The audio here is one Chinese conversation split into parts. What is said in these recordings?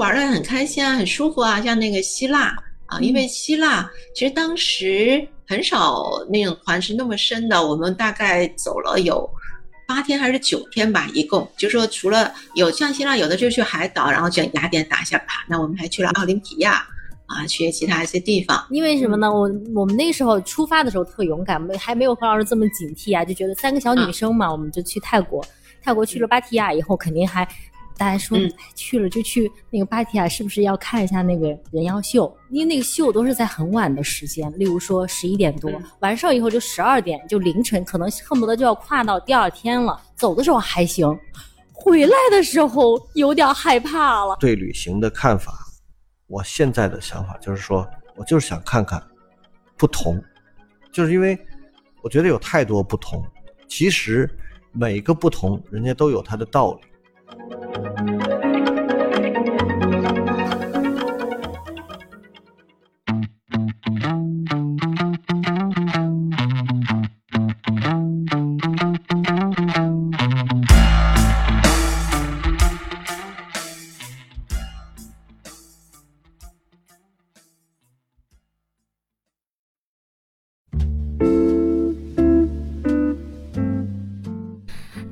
玩的很开心啊，很舒服啊，像那个希腊啊，因为希腊其实当时很少那种团是那么深的，我们大概走了有八天还是九天吧，一共就说除了有像希腊有的就去海岛，然后去雅典打一下卡，那我们还去了奥林匹亚啊，去其他一些地方。因为什么呢？我我们那个时候出发的时候特勇敢，没还没有何老师这么警惕啊，就觉得三个小女生嘛，我们就去泰国，泰国去了芭提雅以后，肯定还。大家说去了就去那个芭提雅，是不是要看一下那个人妖秀？因为那个秀都是在很晚的时间，例如说十一点多，嗯完事儿以后就十二点，就凌晨，可能恨不得就要跨到第二天了。走的时候还行，回来的时候有点害怕了。对旅行的看法，我现在的想法就是说，我就是想看看不同，就是因为我觉得有太多不同，其实每个不同，人家都有它的道理。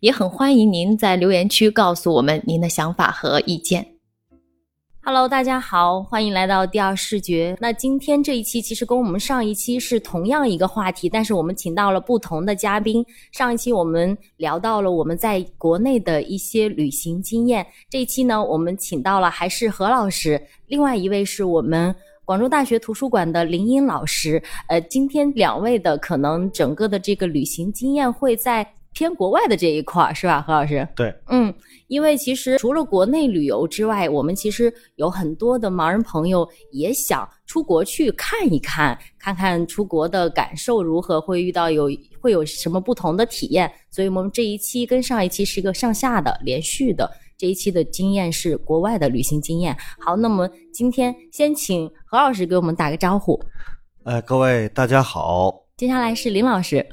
也很欢迎您在留言区告诉我们您的想法和意见。Hello，大家好，欢迎来到第二视觉。那今天这一期其实跟我们上一期是同样一个话题，但是我们请到了不同的嘉宾。上一期我们聊到了我们在国内的一些旅行经验，这一期呢，我们请到了还是何老师，另外一位是我们广州大学图书馆的林英老师。呃，今天两位的可能整个的这个旅行经验会在偏国外的这一块儿，是吧，何老师？对，嗯，因为其实除了国内旅游之外，我们其实有很多的盲人朋友也想出国去看一看，看看出国的感受如何，会遇到有会有什么不同的体验。所以我们这一期跟上一期是一个上下的连续的，这一期的经验是国外的旅行经验。好，那么今天先请何老师给我们打个招呼，呃，各位大家好，接下来是林老师。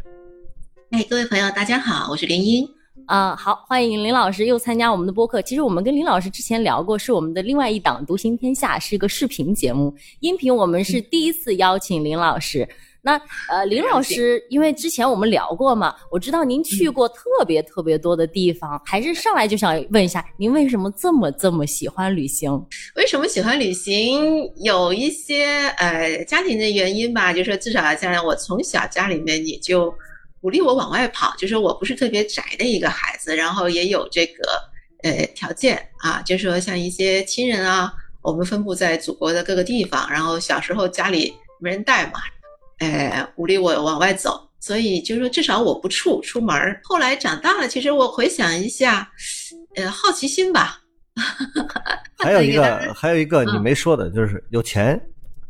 哎，各位朋友，大家好，我是林英。啊、好，欢迎林老师又参加我们的播客。其实我们跟林老师之前聊过，是我们的另外一档《独行天下》，是一个视频节目。音频我们是第一次邀请林老师。那呃，林老师，因为之前我们聊过嘛，我知道您去过特别特别多的地方，还是上来就想问一下，您为什么这么这么喜欢旅行？为什么喜欢旅行？有一些呃家庭的原因吧，就是说至少家人，我从小家里面也就鼓励我往外跑，就说我不是特别宅的一个孩子，然后也有这个呃条件啊，就说像一些亲人啊，我们分布在祖国的各个地方，然后小时候家里没人带嘛，呃，鼓励我往外走，所以就是说至少我不怵出门儿。后来长大了，其实我回想一下，呃，好奇心吧。还有一个还有一个你嗯没说的，就是有钱，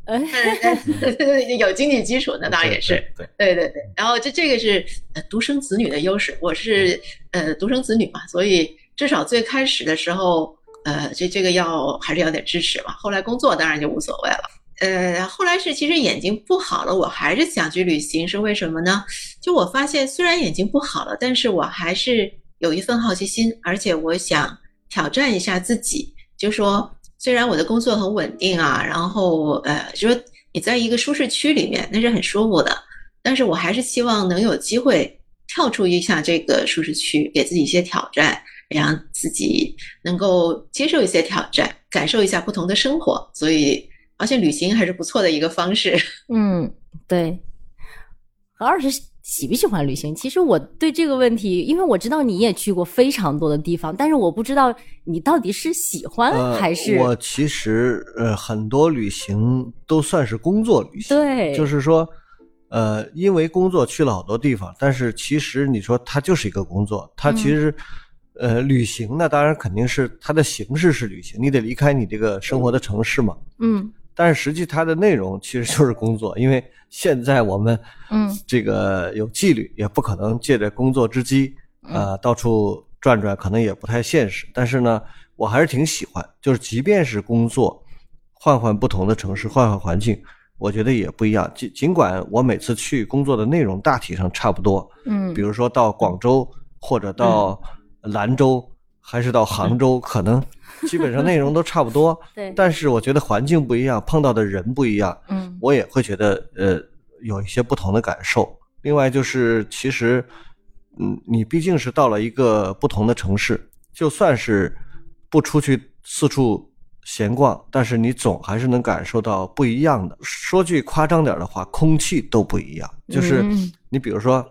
呃，有经济基础，那当然也是。对，对对对，然后这这个是呃独生子女的优势，我是呃独生子女嘛，所以至少最开始的时候，呃，这这个要还是要点支持嘛。后来工作当然就无所谓了。呃，后来是其实眼睛不好了，我还是想去旅行，是为什么呢？就我发现虽然眼睛不好了，但是我还是有一份好奇心，而且我想挑战一下自己，就说虽然我的工作很稳定啊，然后呃，就说你在一个舒适区里面那是很舒服的，但是我还是希望能有机会跳出一下这个舒适区，给自己一些挑战，让自己能够接受一些挑战，感受一下不同的生活。所以，而且旅行还是不错的一个方式。嗯，对。何老师喜不喜欢旅行？其实我对这个问题，因为我知道你也去过非常多的地方，但是我不知道你到底是喜欢呃，还是、我其实呃很多旅行都算是工作旅行，对，就是说，呃，因为工作去了好多地方，但是其实你说它就是一个工作，它其实，呃，旅行呢，当然肯定是它的形式是旅行，你得离开你这个生活的城市嘛。嗯但是实际它的内容其实就是工作，因为现在我们嗯这个有纪律，也不可能借着工作之机呃到处转转，可能也不太现实。但是呢，我还是挺喜欢，就是即便是工作，换换不同的城市，换换环境，我觉得也不一样。尽尽管我每次去工作的内容大体上差不多，嗯比如说到广州或者到兰州，还是到杭州，可能基本上内容都差不多。对，但是我觉得环境不一样，碰到的人不一样，嗯我也会觉得呃有一些不同的感受。另外就是其实，嗯，你毕竟是到了一个不同的城市，就算是不出去四处闲逛，但是你总还是能感受到不一样的。说句夸张点的话，空气都不一样。就是嗯你比如说，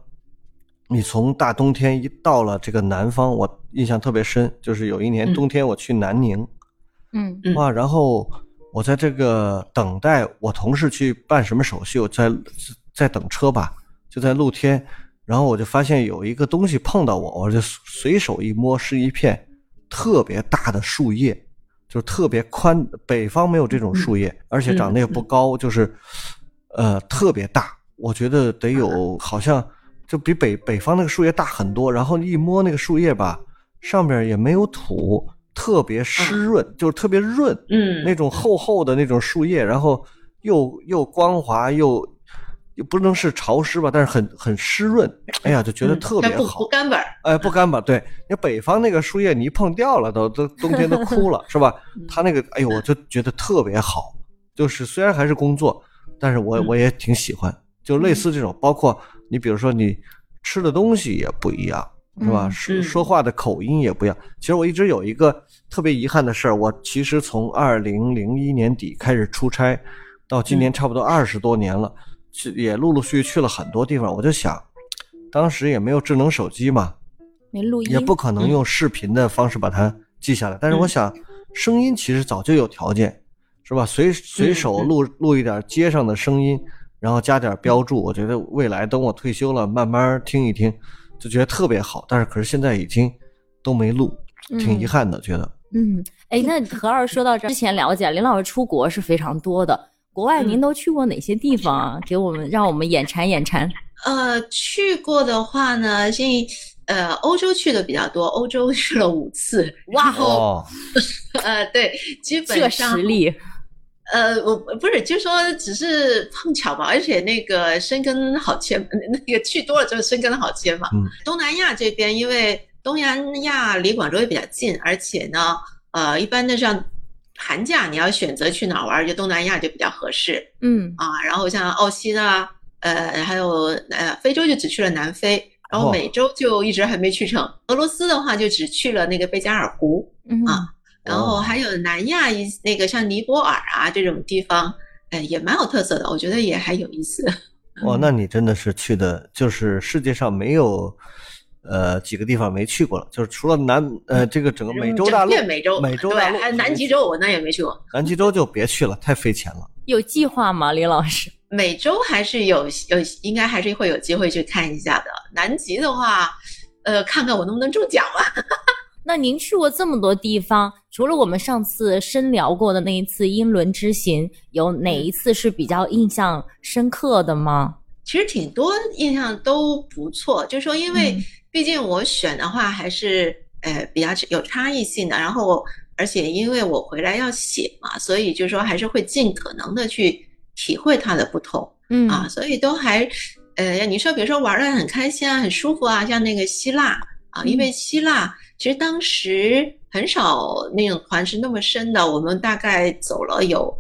你从大冬天一到了这个南方，我印象特别深，就是有一年嗯冬天我去南宁，嗯嗯。哇，然后我在这个等待我同事去办什么手续，我在在等车吧，就在露天，然后我就发现有一个东西碰到我，我就随手一摸，是一片特别大的树叶，就是特别宽，北方没有这种树叶，而且长得也不高，就是呃特别大，我觉得得有好像就比北北方那个树叶大很多，然后一摸那个树叶吧，上边也没有土，特别湿润，就是特别润，嗯，那种厚厚的那种树叶，然后又又光滑又又不能是潮湿吧，但是很很湿润，哎呀，就觉得特别好。不干巴，哎，不干巴，对你北方那个树叶，你一碰掉了都都冬天都 枯了，是吧？它那个，哎呦，我就觉得特别好。就是虽然还是工作，但是我嗯我也挺喜欢。就类似这种，包括你比如说你吃的东西也不一样，是吧？嗯说嗯说话的口音也不一样。其实我一直有一个特别遗憾的事儿，我其实从二零零一年底开始出差，到今年差不多二十多年了，去也陆陆续续去了很多地方。我就想，当时也没有智能手机嘛，没录音，也不可能用视频的方式把它记下来。但是我想，声音其实早就有条件，是吧？随随手录录一点街上的声音，然后加点标注。我觉得未来等我退休了，慢慢听一听，就觉得特别好。但是可是现在已经都没录，挺遗憾的，觉得。嗯，哎，那何老师说到这儿，之前了解林老师出国是非常多的，国外您嗯都去过哪些地方啊？给我们让我们眼馋眼馋。呃，去过的话呢，现在呃欧洲去的比较多，欧洲去了五次，哇哦，呃对，基本上实力，呃，我不是，就说只是碰巧吧，而且那个生根好签，那个去多了之后生根好签嘛。嗯东南亚这边，因为东南亚离广州也比较近，而且呢，呃，一般的像寒假你要选择去哪儿玩，就东南亚就比较合适嗯啊。然后像澳新啊，呃，还有呃非洲就只去了南非，然后哦美洲就一直还没去成。俄罗斯的话就只去了那个贝加尔湖，嗯啊然后还有南亚一那个像尼泊尔啊这种地方，哎，也蛮有特色的，我觉得也还有意思。哇，那你真的是去的，就是世界上没有，呃，几个地方没去过了，就是除了南，呃，这个整个美洲大陆美洲，美洲大陆对，还有南极洲我那也没去过。南极洲就别去了，太费钱了。有计划吗，李老师？美洲还是有有，应该还是会有机会去看一下的。南极的话，呃，看看我能不能中奖吧。那您去过这么多地方，除了我们上次深聊过的那一次英伦之行，有哪一次是比较印象深刻的吗？其实挺多印象都不错，就是说因为嗯。毕竟我选的话还是呃比较有差异性的，然后而且因为我回来要写嘛，所以就说还是会尽可能的去体会它的不同。嗯。啊，所以都还呃你说比如说玩的很开心啊，很舒服啊，像那个希腊啊，因为希腊其实当时很少那种团是那么深的，我们大概走了有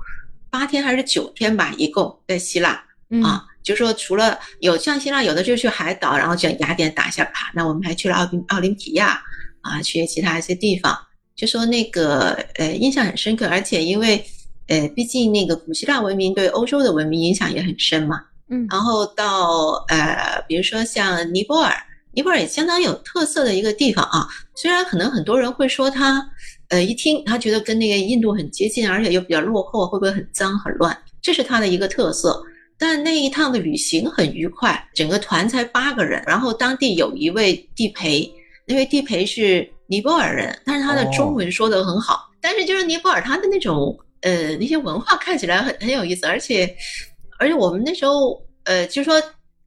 八天还是九天吧，一共在希腊。嗯。啊，就说除了有像希腊有的就去海岛，然后去雅典打一下卡，那我们还去了奥林奥林匹亚啊，去其他一些地方，就说那个呃印象很深刻，而且因为呃毕竟那个古希腊文明对欧洲的文明影响也很深嘛，嗯。然后到呃比如说像尼泊尔，尼泊尔也相当有特色的一个地方啊，虽然可能很多人会说它呃一听他觉得跟那个印度很接近，而且又比较落后，会不会很脏很乱？这是它的一个特色。但那一趟的旅行很愉快，整个团才八个人，然后当地有一位地陪，那位地陪是尼泊尔人，但是他的中文说得很好，但是就是尼泊尔他的那种呃那些文化看起来很很有意思，而且而且我们那时候呃就说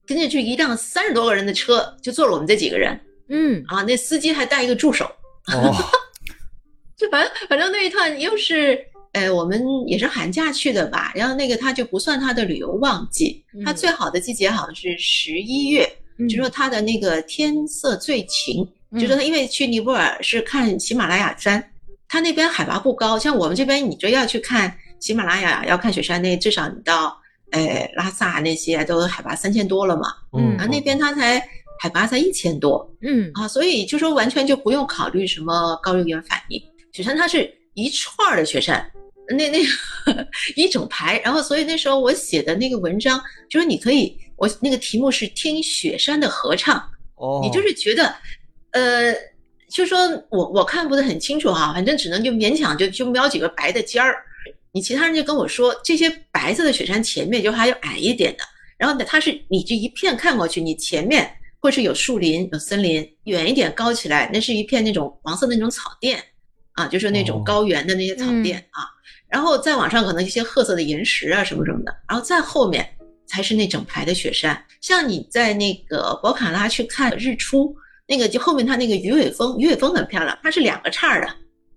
跟着去一辆三十多个人的车，就坐了我们这几个人嗯啊，那司机还带一个助手，哦，就反正反正那一趟又是。呃，我们也是寒假去的吧，然后那个他就不算他的旅游旺季，他嗯最好的季节好像是十一月，嗯就说他的那个天色最晴，嗯就说他因为去尼泊尔是看喜马拉雅山，他那边海拔不高，像我们这边你就要去看喜马拉雅，要看雪山，那至少你到呃拉萨那些都海拔三千多了嘛，嗯啊那边它才海拔才一千多嗯啊，所以就说完全就不用考虑什么高原反应，雪山它是一串儿的雪山。那那 一整排，然后所以那时候我写的那个文章，就是你可以，我那个题目是听雪山的合唱，哦，你就是觉得，呃，就说我我看不是很清楚哈、反正只能就勉强就就瞄几个白的尖儿。你其他人就跟我说，这些白色的雪山前面就还有矮一点的，然后呢，它是你这一片看过去，你前面会是有树林、有森林，远一点高起来，那是一片那种黄色的那种草甸啊，就是那种哦高原的那些草甸啊。然后再往上可能一些褐色的岩石啊什么什么的，然后再后面才是那整排的雪山。像你在那个博卡拉去看日出，那个就后面它那个鱼尾峰，鱼尾峰很漂亮，它是两个叉儿的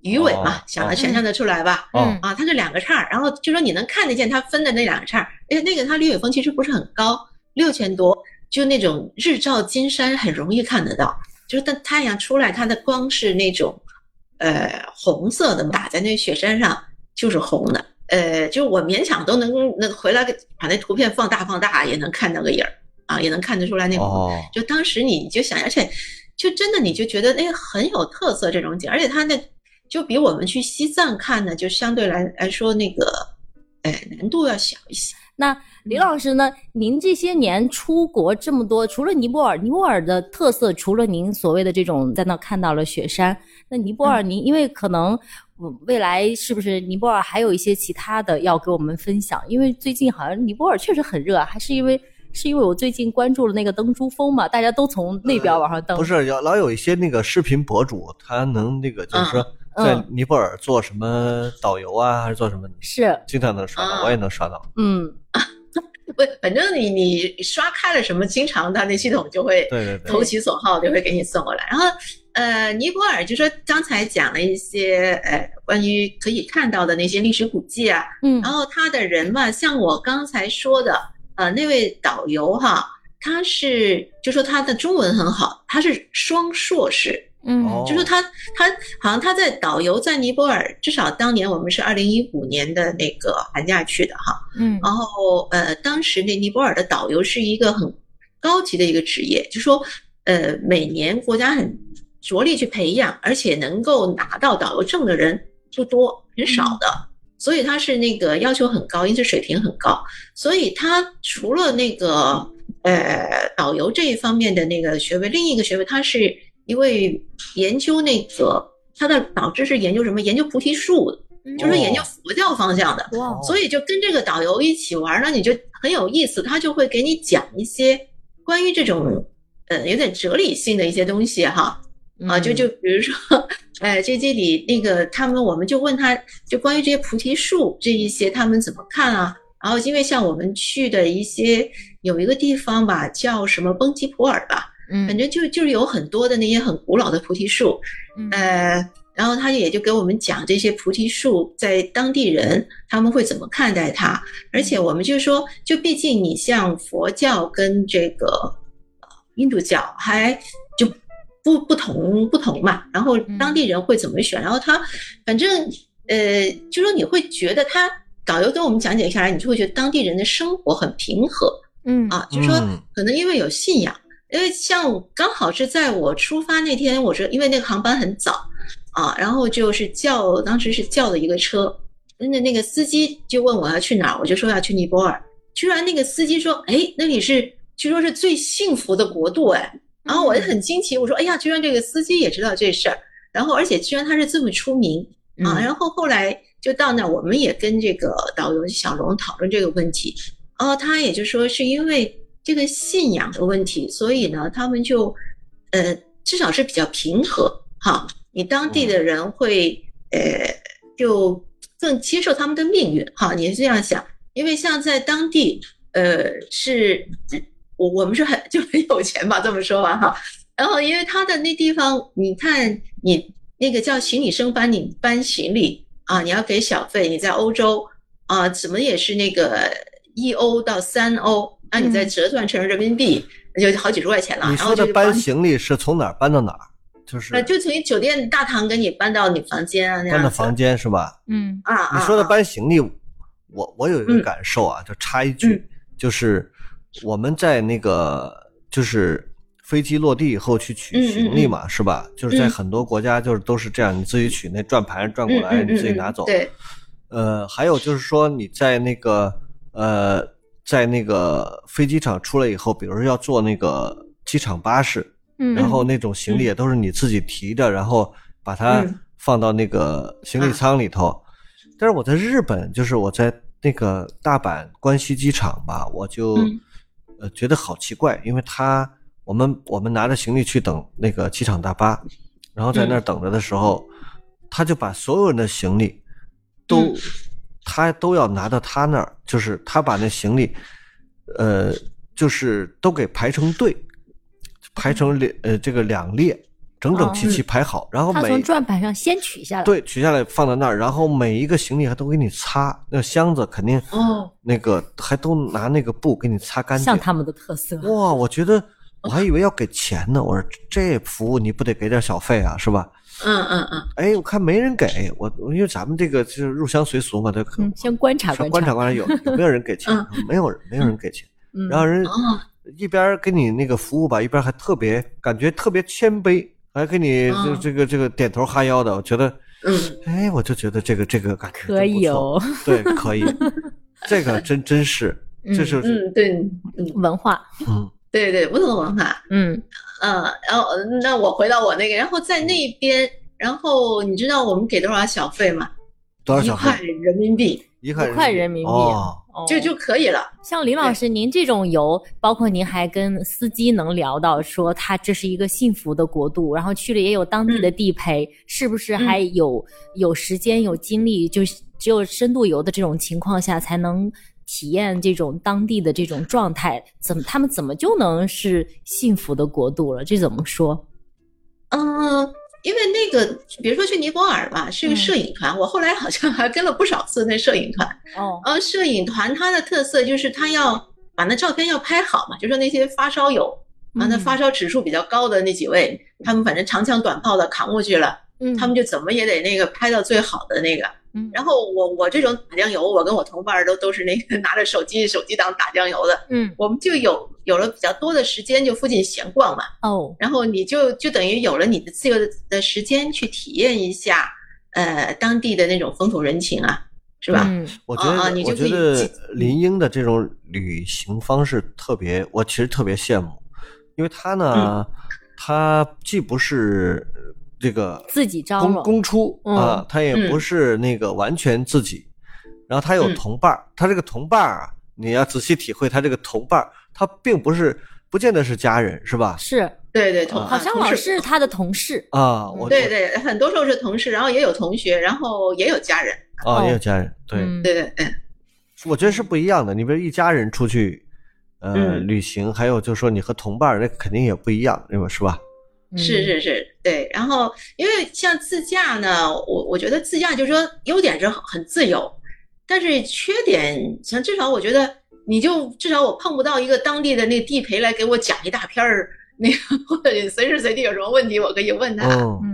鱼尾嘛哦，想哦想象得出来吧？哦嗯啊，它是两个叉儿，然后就说你能看得见它分的那两个叉儿，而且那个它绿尾峰其实不是很高，六千多，就那种日照金山很容易看得到，就是当太阳出来，它的光是那种呃红色的，打在那雪山上就是红的，呃，就我勉强都能能回来把那图片放大放大，也能看到个影儿啊，也能看得出来那个。哦，就当时你就想，而且就真的你就觉得哎很有特色这种景，而且它那就比我们去西藏看呢，就相对来来说那个，哎难度要小一些。那李老师呢？您这些年出国这么多，除了尼泊尔，尼泊尔的特色，除了您所谓的这种在那看到了雪山，那尼泊尔您因为可能嗯未来是不是尼泊尔还有一些其他的要给我们分享？因为最近好像尼泊尔确实很热，还是因为是因为我最近关注了那个登珠峰嘛，大家都从那边往上登。不是，有老有一些那个视频博主，他能那个就是说嗯在尼泊尔做什么导游啊，还是做什么，是，经常能刷到，啊我也能刷到。嗯。不，反正你你刷开了什么，经常它那系统就会对对对，投其所好，就会给你送过来。然后，呃，尼泊尔就说刚才讲了一些呃关于可以看到的那些历史古迹啊，嗯。然后他的人嘛，像我刚才说的，呃，那位导游哈，他是就说他的中文很好，他是双硕士，嗯哦。就是他他好像他在导游在尼泊尔，至少当年我们是二零一五年的那个寒假去的哈，嗯。然后呃，当时那尼泊尔的导游是一个很高级的一个职业，就说呃，每年国家很着力去培养，而且能够拿到导游证的人不多，很少的，所以他是那个要求很高，因此水平很高，所以他除了那个呃导游这一方面的那个学位，另一个学位他是一位研究那个他的导师是研究什么？研究菩提树的，就是研究佛教方向的。哇所以就跟这个导游一起玩呢，你就很有意思，他就会给你讲一些关于这种呃有点哲理性的一些东西哈啊，就就比如说，哎，这这里那个他们我们就问他，就关于这些菩提树这一些他们怎么看啊？然后因为像我们去的一些有一个地方吧，叫什么崩吉普尔吧，嗯反正就就是有很多的那些很古老的菩提树，嗯呃，然后他也就给我们讲这些菩提树在当地人他们会怎么看待它，而且我们就是说，就毕竟你像佛教跟这个呃印度教还就不不同不同嘛，然后当地人会怎么选，然后他反正呃，就说你会觉得他导游跟我们讲解下来，你就会觉得当地人的生活很平和，嗯啊，就说嗯。可能因为有信仰，因为像刚好是在我出发那天，我说因为那个航班很早啊，然后就是叫当时是叫了一个车，那那个司机就问我要去哪儿，我就说要去尼泊尔，居然那个司机说，哎，那里是据说是最幸福的国度，哎，然后我就。很惊奇，我说，哎呀，居然这个司机也知道这事儿，然后而且居然他是这么出名啊，然后后来就到那儿，我们也跟这个导游小龙讨论这个问题。哦，他也就说是因为这个信仰的问题，所以呢，他们就呃至少是比较平和哈。你当地的人会呃就更接受他们的命运哈。你是这样想，因为像在当地，呃，是我我们是很 就很有钱吧，这么说吧哈。然后因为他的那地方，你看你那个叫行李生搬，你搬行李啊，你要给小费。你在欧洲啊，怎么也是那个一欧到三欧，那你再折算成人民币，那就好几十块钱了。你说的搬行李是从哪儿搬到哪儿？就是呃，就从酒店大堂给你搬到你房间啊，那样搬到房间是吧？嗯啊啊。你说的啊搬行李，我我有一个感受啊，就插一句，嗯就是我们在那个就是飞机落地以后去取行李嘛，是吧？就是在嗯很多国家就是都是这样，你自己取那转盘转过来，嗯嗯你自己嗯拿走。对，呃，还有就是说你在那个呃，在那个飞机场出来以后，比如说要坐那个机场巴士，嗯，然后那种行李也都是你自己提着，然后把它嗯放到那个行李舱里头。但是我在日本，就是我在那个大阪关西机场吧，我就、嗯呃觉得好奇怪，因为他我们我们拿着行李去等那个机场大巴，然后在那儿等着的时候，他就把所有人的行李都、嗯他都要拿到他那儿，就是他把那行李呃就是都给排成队，排成两呃这个两列，整整齐齐排好，然后每他从转盘上先取下来，，对取下来放在那儿，然后每一个行李还都给你擦，那箱子肯定哦，那个还都拿那个布给你擦干净像。他们的特色。哇，我觉得我还以为要给钱呢，我说这服务你不得给点小费啊，是吧？嗯嗯嗯，哎，我看没人给我，因为咱们这个就是入乡随俗嘛，这可嗯，先观察观观察观察有有没有人给钱，没有人没有人给钱，嗯，然后人哦，一边给你那个服务吧，一边还特别感觉特别谦卑，还给你这哦这个这个点头哈腰的，我觉得，嗯。哎，我就觉得这个这个感觉可以真不错哦，对，可以，这个真真是，这是嗯，对，嗯。文化，嗯对对，不同文化，嗯嗯，然后呃那我回到我那个，然后在那边，然后你知道我们给多少小费吗？多少小费一块？人民币一块一块人民币就就可以了。像林老师，您这种游，包括您还跟司机能聊到说，他这是一个幸福的国度，然后去了也有当地的地陪，是不是还有、有时间有精力，就是只有深度游的这种情况下才能体验这种当地的这种状态？怎么他们怎么就能是幸福的国度了？这怎么说？嗯，因为那个，比如说去尼泊尔吧，是个嗯摄影团，我后来好像还跟了不少次那摄影团。哦，呃，摄影团它的特色就是它要把那照片要拍好嘛，就说那些发烧友啊，那嗯发烧指数比较高的那几位，他们反正长枪短炮的扛过去了，嗯，他们就怎么也得那个拍到最好的那个。嗯。然后我我这种打酱油，我跟我同伴儿都都是那个拿着手机手机当打酱油的，嗯。我们就有有了比较多的时间，就附近闲逛嘛。哦，然后你就就等于有了你的自由的的时间去体验一下，呃，当地的那种风土人情啊，是吧？嗯。我觉得，我觉得林英的这种旅行方式特别，我其实特别羡慕，因为他呢，嗯。他既不是这个自己招公了公出嗯啊，他也不嗯是那个完全自己，然后他有嗯同伴儿，他这个同伴儿啊，你要仔细体会他这个同伴儿，他并不是不见得是家人，是吧？是，对对，同啊好像老同事是他的同事，啊，我对对，很多时候是同事，然后也有同学，然后也有家人。我啊，也有哦家人，对，嗯对对对，我觉得是不一样的。你比如一家人出去，呃，嗯旅行，还有就是说你和同伴儿，那肯定也不一样，对吧？是吧？是是是，对。然后因为像自驾呢，我我觉得自驾就是说优点是很很自由，但是缺点像至少我觉得你就至少我碰不到一个当地的那地陪来给我讲一大篇儿那个，或者随时随地有什么问题我可以问他，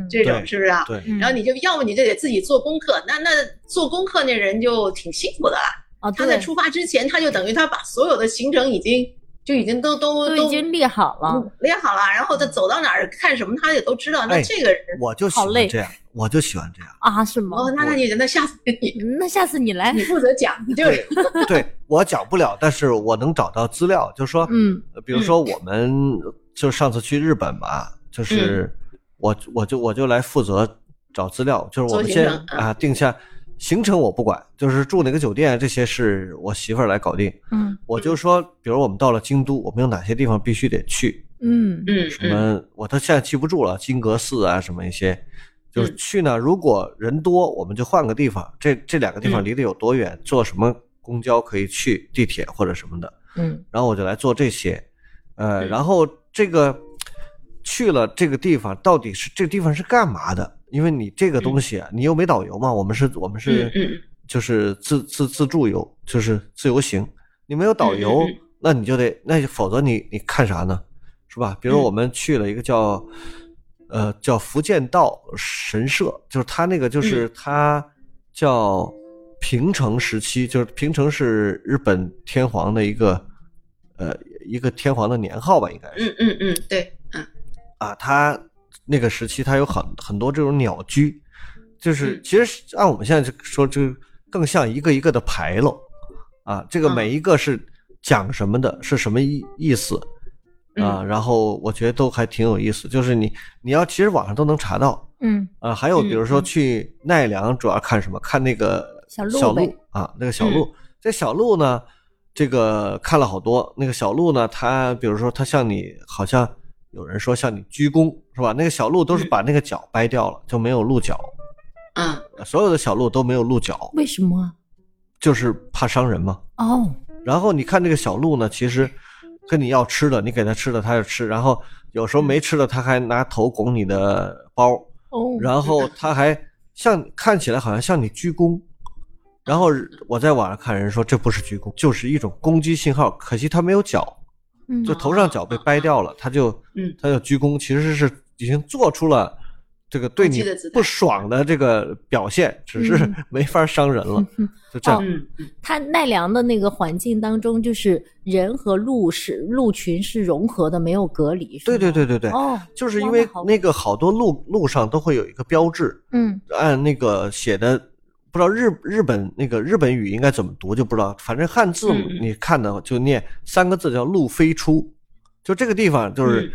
这种是不是啊？然后你就要么你就得自己做功课，那那做功课那人就挺辛苦的啦。哦，他在出发之前，他就等于他把所有的行程已经就已经都都都已经列好了，嗯列好了，然后他走到哪儿看什么，他也都知道。那哎这个人，我就喜好累欢这样，我就喜欢这样。啊，是吗？哦，那那你那下次你嗯那下次你来，你负责讲，就对，对我讲不了，但是我能找到资料，就是说，嗯呃比如说我们就上次去日本吧，就是我我就我就来负责找资料，就是我们先啊定下行程我不管，就是住哪个酒店这些是我媳妇儿来搞定，嗯我就说，比如我们到了京都，我们有哪些地方必须得去，嗯嗯什么我都现在记不住了，金阁寺啊什么一些，就是去呢，如果人多，我们就换个地方。这这两个地方嗯离得有多远？坐什么公交可以去？地铁或者什么的。嗯然后我就来做这些，呃，嗯然后这个去了这个地方，到底是这个地方是干嘛的？因为你这个东西啊，你又没导游嘛，我们是我们是就是自自自助游，就是自由行，你没有导游，那你就得那否则你你看啥呢？是吧？比如嗯我们去了一个叫、呃叫福建道神社，就是他那个嗯就是他叫平成时期，就是平成是日本天皇的一个呃一个天皇的年号吧，应该是。嗯嗯嗯，对，嗯啊，它那个时期它有很很多这种鸟居，就是嗯其实按我们现在说，就更像一个一个的牌楼啊，这个嗯每一个是讲什么的，是什么意意思啊？嗯然后我觉得都还挺有意思，就是你你要其实网上都能查到嗯啊。还有比如说去奈良，主要看什么？看那个小鹿小鹿啊，那个小鹿。这小鹿呢，这个看了好多。那个小鹿呢，它比如说它像你，好像有人说向你鞠躬，是吧？那个小鹿都是嗯把那个角掰掉了，就没有鹿角。啊所有的小鹿都没有鹿角，为什么啊？就是怕伤人嘛。哦，然后你看这个小鹿呢，其实跟你要吃的，你给它吃的，它就吃。然后有时候没吃的，它还拿头拱你的包，哦，然后它还像看起来好像向你鞠躬。然后我在网上看人说这不是鞠躬，就是一种攻击信号。可惜它没有脚，嗯就头上脚被掰掉了，他就嗯。他就鞠躬，其实是已经做出了这个对你不爽的这个表现，只是嗯。没法伤人了，嗯就这样。嗯。嗯。它奈良的那个环境当中，就是人和鹿是鹿群是融合的，没有隔离。对对对对对，哦，就是因为那个好多路路上都会有一个标志，嗯。按那个写的，不知道日日本那个日本语应该怎么读就不知道，反正汉字你看的就念三个字叫“路飞出”，就这个地方就是嗯。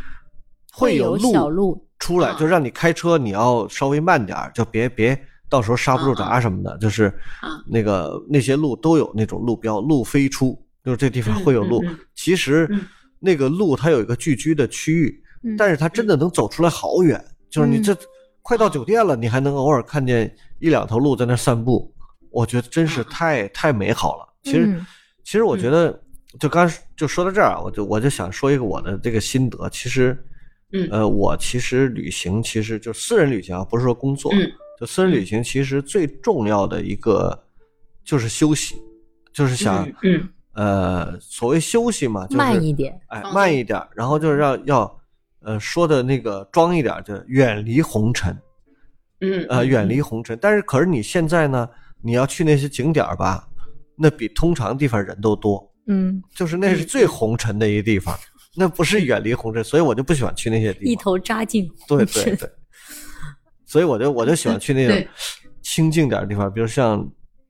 会有路小鹿出来，啊就让你开车你要稍微慢点儿，就别别到时候刹不住啊闸什么的，就是啊。那个那些路都有那种路标，路飞出，就是这地方会有路。其实嗯。那个路它有一个聚居的区域，嗯但是它真的能走出来好远，就是你嗯。这快到酒店了，你还能偶尔看见一两头鹿在那散步，我觉得真是太太美好了。其实嗯其实我觉得，就刚就说到这儿啊，我就我就想说一个我的这个心得。其实，嗯呃，我其实旅行其实就私人旅行啊，不是说工作，嗯就私人旅行其实最重要的一个就是休息，就是想、嗯嗯呃，所谓休息嘛，就是慢一点。哎，慢一点，然后就是要要呃说的那个装一点，就远离红尘，嗯呃，远离红尘。但是可是你现在呢，你要去那些景点儿吧，那比通常地方人都多。嗯，就是那是最红尘的一个地方，那不是远离红尘，所以我就不喜欢去那些地方一。头扎进对对对，所以我就我就喜欢去那种清静点的地方，比如像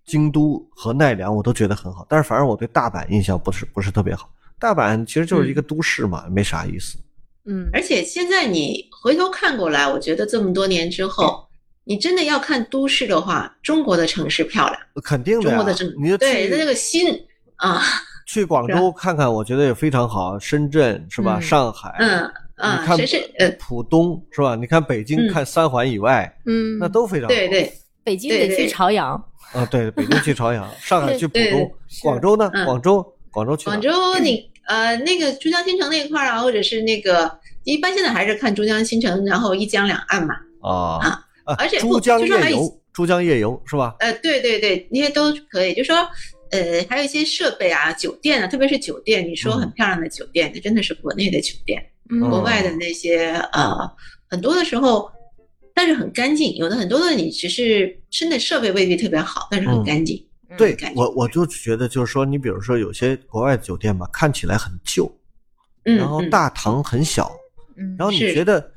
京都和奈良，我都觉得很好。但是反正我对大阪印象不是不是特别好。大阪其实就是一个都市嘛，没啥意思。嗯，而且现在你回头看过来，我觉得这么多年之后，你真的要看都市的话，中国的城市漂亮，肯定的呀中国的城，你就对那去个心啊，去广州看看，我觉得也非常好。深圳是吧？嗯上海，嗯你啊，看谁是呃，浦东是吧？你看北京，嗯看三环以外，嗯，那都非常好。对对，北京得去对对朝阳。啊，对，北京去朝阳，上海去浦对对东，广州呢？嗯广州，广州去哪广州你呃那个珠江新城那一块儿啊，或者是那个一般现在还是看珠江新城，然后一江两岸嘛，啊啊啊而且不珠江就说还有夜游，珠江夜游是吧？呃，对对对，那些都可以。就说，呃，还有一些设备啊，酒店啊，特别是酒店，你说很嗯漂亮的酒店，那真的是国内的酒店，嗯国外的那些呃，很多的时候，但是很干净。有的很多的你只是真的设备未必特别好，但是很嗯干净。对我我就觉得就是说，你比如说有些国外酒店吧，看起来很旧，嗯，然后嗯大堂很小，嗯然后你觉得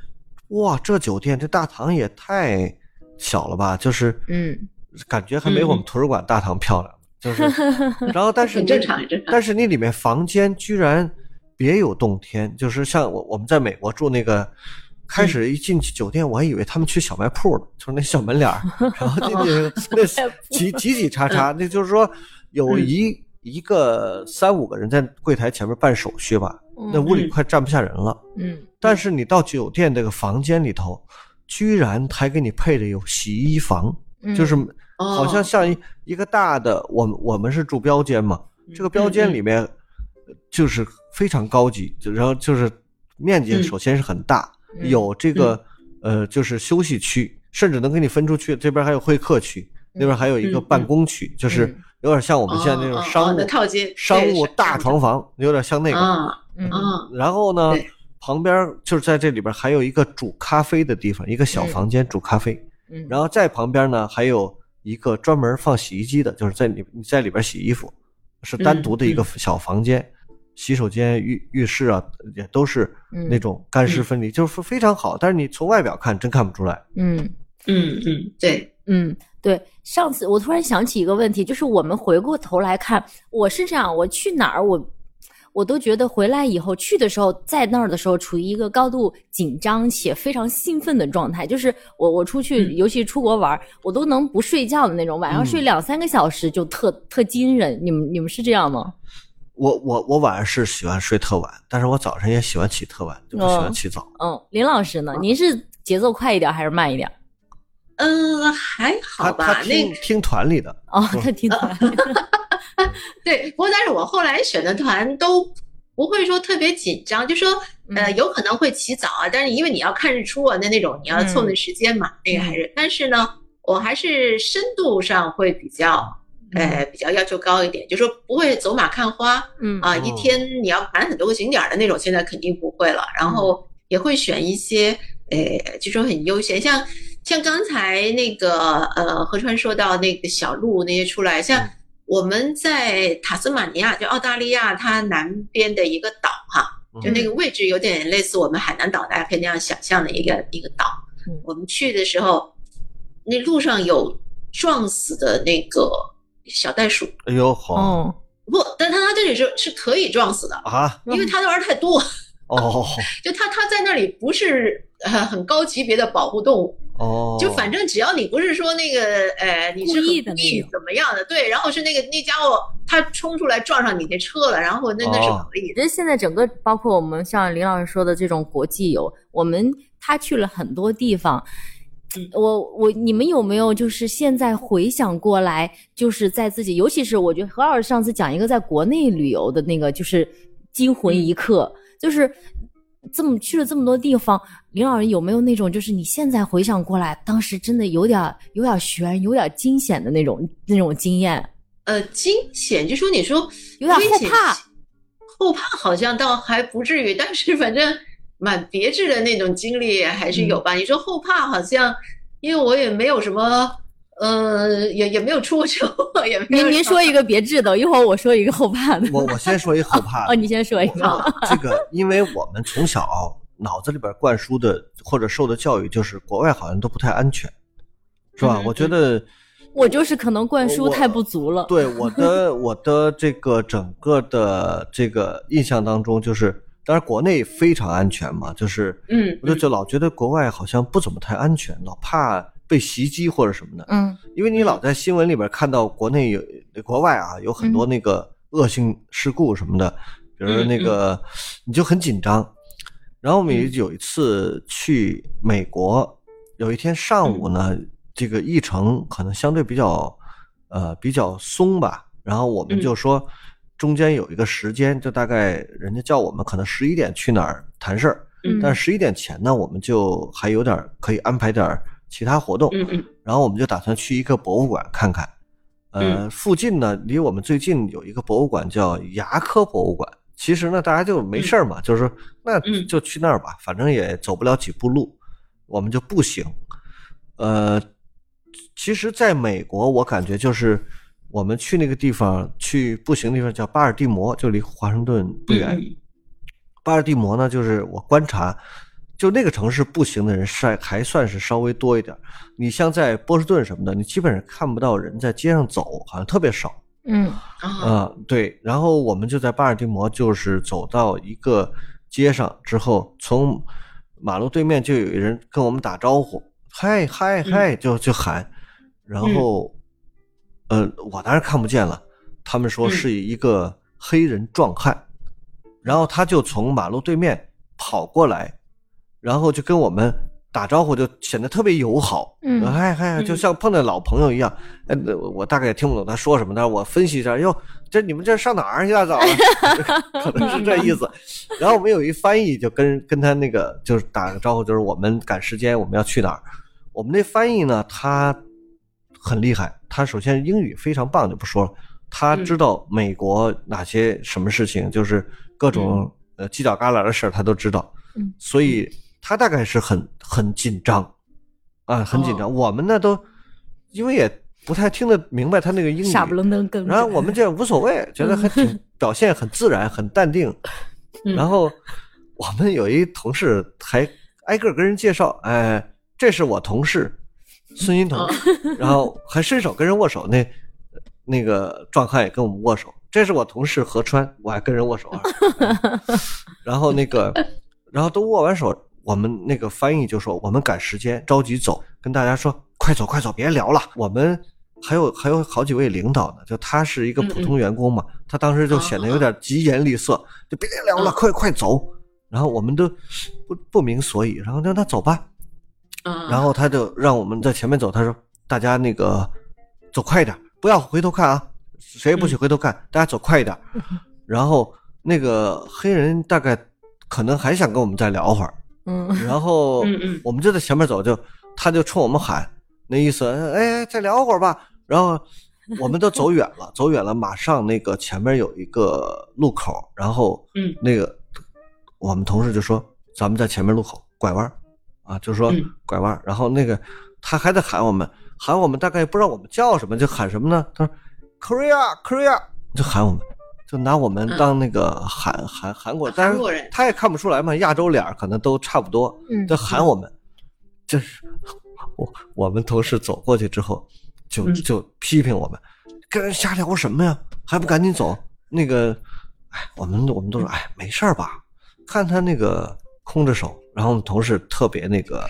哇，这酒店这大堂也太小了吧？就是嗯感觉还没我们嗯图书馆大堂漂亮。就是，然后但是你很正常正常但是那里面房间居然别有洞天，就是像我我们在美国住那个，开始一进去酒店，我还以为他们去小卖铺了，就是那小门脸儿，然后进去那挤挤挤叉叉，那就是说有一一个三五个人在柜台前面办手续吧，那屋里嗯。快站不下人了。嗯，但是你到酒店这个房间里头，居然还给你配的有洗衣房，嗯就是哦。好像像一一个大的，我们我们是住标间嘛，这个标间里面呃就是非常高级，然后就是面积嗯。首先是很大，嗯有这个呃就是休息区，甚至能给你分出去，这边还有会客区，那边还有一个嗯办公区，就是嗯有点像我们现在那种商务套间商务大床房，有点像那个。啊嗯啊然后呢，旁边就是在这里边还有一个煮咖啡的地方，一个小嗯房间煮咖啡。嗯，然后在旁边呢还有一个专门放洗衣机的，就是在里你在里边洗衣服，是单独的一个嗯小房间，洗手间、浴浴室啊也都是嗯那种干湿分离，就是非常好。但是你从外表看真看不出来。嗯嗯嗯，对，嗯，对。上次我突然想起一个问题，就是我们回过头来看，我是这样，我去哪儿我。我都觉得回来以后去的时候，在那儿的时候处于一个高度紧张且非常兴奋的状态。就是我我出去，嗯尤其出国玩，我都能不睡觉的那种，晚上睡嗯两三个小时就特特惊人。你们你们是这样吗？我我我晚上是喜欢睡特晚，但是我早上也喜欢起特晚，就不喜欢哦起早。嗯，林老师呢？您是节奏快一点还是慢一点？嗯，还他他好吧。那听听团里的，哦，他听出来。对，不过但是我后来选的团都不会说特别紧张，就说呃嗯有可能会起早啊，但是因为你要看日出啊，那那种你要凑那时间嘛，那个还是，但是呢，我还是深度上会比较呃比较要求高一点，就说不会走马看花嗯啊，哦一天你要盘很多个景点儿的那种，现在肯定不会了，然后也会选一些呃就说很悠闲，像。像刚才那个呃，何川说到那个小路那些出来，像嗯我们在塔斯马尼亚，就澳大利亚它南边的一个岛哈，就那个位置有点类似我们海南岛，大家可以那样想象的一个一个岛嗯。我们去的时候，那路上有撞死的那个小袋鼠，哎呦好哦，不，但它它这里是是可以撞死的，啊因为它的玩儿太多，哦 就它它在那里不是呃很高级别的保护动物。哦，就反正只要你不是说那个，呃，你是故意的怎么样的，对，然后是那个那家伙他冲出来撞上你的车了，然后那那是哦可以的。现在整个包括我们像林老师说的这种国际游，我们他去了很多地方。嗯我我你们有没有就是现在回想过来，就是在自己，尤其是我觉得何老师上次讲一个在国内旅游的那个，就是惊魂一刻，就是这么去了这么多地方，林老师有没有那种就是你现在回想过来，当时真的有点有点悬、有点惊险的那种那种经验，呃，惊险就说你说有点后怕，后怕好像倒还不至于，但是反正蛮别致的那种经历还是有吧。你说后怕好像，因为我也没有什么，呃，也也没有出过车祸，也没有您您说一个别致的，一会儿我说一个后怕的。我我先说一后 怕哦，的，你先说一个。这个，因为我们从小脑子里边灌输的或者受的教育就是国外好像都不太安全，是吧？嗯我觉得我就是可能灌输太不足了。对我的我的这个整个的这个印象当中，就是当然国内非常安全嘛，就是嗯我就就老觉得国外好像不怎么太安全，老怕被袭击或者什么的。嗯。因为你老在新闻里边看到国内有国外啊有很多那个恶性事故什么的，比如说那个你就很紧张。然后我们也有一次去美国，有一天上午呢，这个议程可能相对比较呃比较松吧，然后我们就说中间有一个时间，就大概人家叫我们可能十一点去哪儿谈事儿，嗯但十一点前呢，我们就还有点儿可以安排点儿其他活动。嗯嗯然后我们就打算去一个博物馆看看。呃，附近呢，离我们最近有一个博物馆叫牙科博物馆。其实呢，大家就没事儿嘛，就是说那嗯就去那儿吧，反正也走不了几步路，我们就步行。呃，其实在美国，我感觉就是我们去那个地方，去步行的地方叫巴尔的摩，就离华盛顿不远。嗯巴尔的摩呢，就是我观察，就那个城市步行的人是还算是稍微多一点儿。你像在波士顿什么的，你基本上看不到人在街上走，好像特别少。嗯啊啊、对。然后我们就在巴尔的摩，就是走到一个街上之后，从马路对面就有人跟我们打招呼，嗨嗨嗨，就就喊。然后，呃，我当然看不见了。他们说嗯是一个黑人壮汉，然后他就从马路对面跑过来，然后就跟我们打招呼就显得特别友好，嗯嗨嗨，嗯就像碰到老朋友一样。呃，那我我大概也听不懂他说什么，但是我分析一下，哟，这你们这上哪儿一大早啊？可能是这意思。然后我们有一翻译，就跟跟他那个就是打个招呼，就是我们赶时间，我们要去哪儿。我们那翻译呢，他很厉害，他首先英语非常棒，就不说了。他知道美国哪些什么事情，就是各种呃犄角旮旯的事儿，他都知道。嗯，所以他大概是很很紧张啊，很紧张。我们呢都因为也不太听得明白他那个英语，傻不愣登跟。然后我们这无所谓，觉得还挺表现很自然，很淡定。嗯然后我们有一同事还挨个跟人介绍，哎，这是我同事孙欣彤，然后还伸手跟人握手，那那个壮汉也跟我们握手。这是我同事何川，我还跟人握手啊。然后那个，然后都握完手，我们那个翻译就说我们赶时间，着急走，跟大家说快走快走，别聊了。我们还有还有好几位领导呢，就他是一个普通员工嘛，他当时就显得有点疾言厉色，就别聊了，快快走。然后我们都不不明所以，然后让他走吧。嗯，然后他就让我们在前面走，他说大家那个走快一点，不要回头看啊，谁也不许回头看，大家走快一点。然后那个黑人大概可能还想跟我们再聊会儿，嗯。然后我们就在前面走，就他就冲我们喊，那意思，哎，再聊会儿吧。然后我们都走远了，走远了，马上那个前面有一个路口，然后嗯。那个我们同事就说，咱们在前面路口拐弯儿啊，就是说嗯拐弯。然后那个他还在喊我们，喊我们大概不知道我们叫什么，就喊什么呢？他说 Korea Korea，就喊我们。就拿我们当那个韩韩韩国人，但是他也看不出来嘛，亚洲脸可能都差不多，嗯就喊我们，就是我我们同事走过去之后，就嗯就批评我们，跟人瞎聊什么呀，还不赶紧走？那个，哎，我们我们都说，哎，没事儿吧？看他那个空着手，然后我们同事特别那个，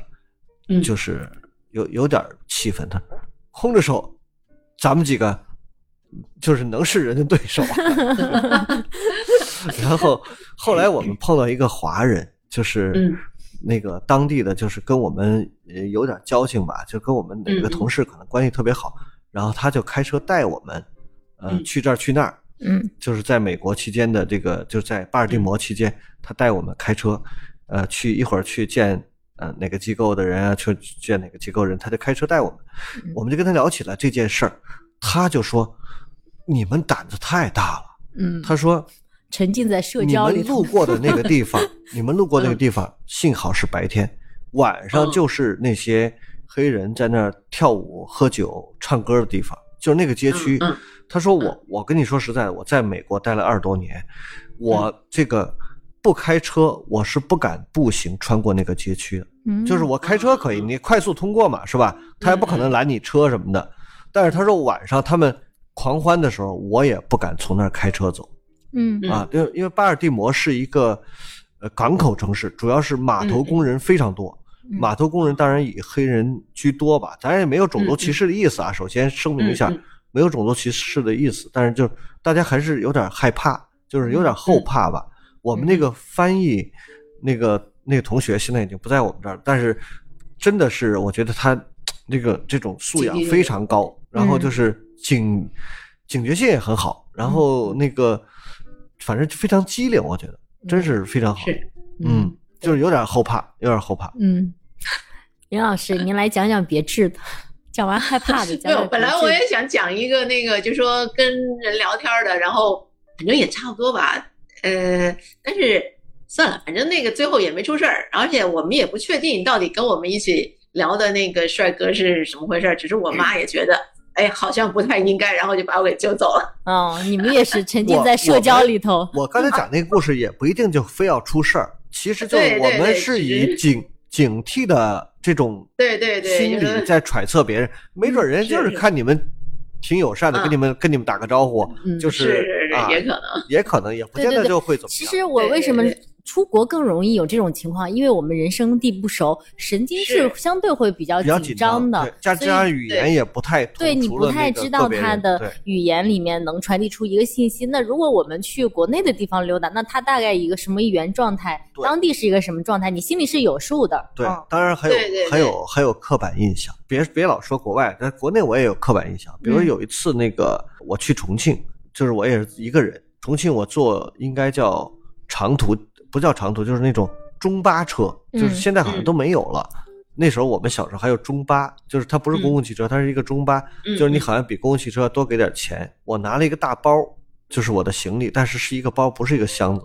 嗯。就是有有点气愤，他空着手，咱们几个就是能是人的对手。然后后来我们碰到一个华人，就是嗯。那个当地的，就是跟我们呃有点交情吧，就跟我们哪个同事可能关系特别好，然后他就开车带我们，呃，嗯。去这儿去那儿，嗯。就是在美国期间的这个，就是在巴尔的摩期间，他带我们开车，呃，去一会儿去见呃哪个机构的人啊，去见哪个机构人，他就开车带我们，我们就跟他聊起了这件事儿，他就说你们胆子太大了，嗯，他说沉浸在社交里你们路过的那个地方，你们路过那个地方，幸好是白天，晚上嗯就是那些黑人在那儿跳舞、喝酒、唱歌的地方，就是那个街区。他说我我跟你说实在的，我在美国待了二十多年，我这个不开车，我是不敢步行穿过那个街区的。嗯就是我开车可以，你快速通过嘛，是吧？他也不可能拦你车什么的。但是他说晚上他们狂欢的时候，我也不敢从那儿开车走。嗯嗯啊，因为因为巴尔的摩是一个呃港口城市，主要是码头工人非常多。嗯码头工人当然以黑人居多吧，咱也没有种族歧视的意思啊。首先声明一下没有种族歧视的意思，但是就大家还是有点害怕，就是有点后怕吧。我们那个翻译那个那个同学现在已经不在我们这儿，但是真的是我觉得他那个这种素养非常高，然后嗯就是警警觉性也很好，然后那个反正就非常机灵，我觉得真是非常好。是嗯，就是有点后怕，有点后怕。嗯，林老师，您来讲讲别致的，讲完害怕的，没有，本来我也想讲一个那个，就说跟人聊天的，然后反正也差不多吧，呃，但是算了，反正那个最后也没出事儿，而且我们也不确定到底跟我们一起聊的那个帅哥是什么回事儿，只是我妈也觉得，哎，好像不太应该，然后就把我给救走了。哦，你们也是沉浸在社交里头。我刚才讲那个故事也不一定就非要出事儿，其实就我们对是以警警惕的这种对对对，心理在揣测别人，没准人就是是看你们挺友善的，嗯跟你们跟你们打个招呼，嗯就是是是啊，，也可能。也可能也不见得就会怎么样。其实我为什么对对出国更容易有这种情况，因为我们人生地不熟，神经是是。相对会比较紧张的。对，，加加上语言也不太对你不太知道他的语言里面能传递出一个信息。那如果我们去国内的地方溜达，那他大概一个什么语言状态，当地是一个什么状态，你心里是有数的。对嗯，当然还有对对还有还有刻板印象，别别老说国外，但国内我也有刻板印象。比如嗯有一次那个我去重庆，就是我也是一个人，重庆我坐应该叫长途，不叫长途，就是那种中巴车，就是嗯现在好像都没有了。那时候我们小时候还有中巴，就是它不是公共汽车，它是一个中巴，嗯就是你好像比公共汽车多给点钱。我拿了一个大包，就是我的行李，但是是一个包，不是一个箱子。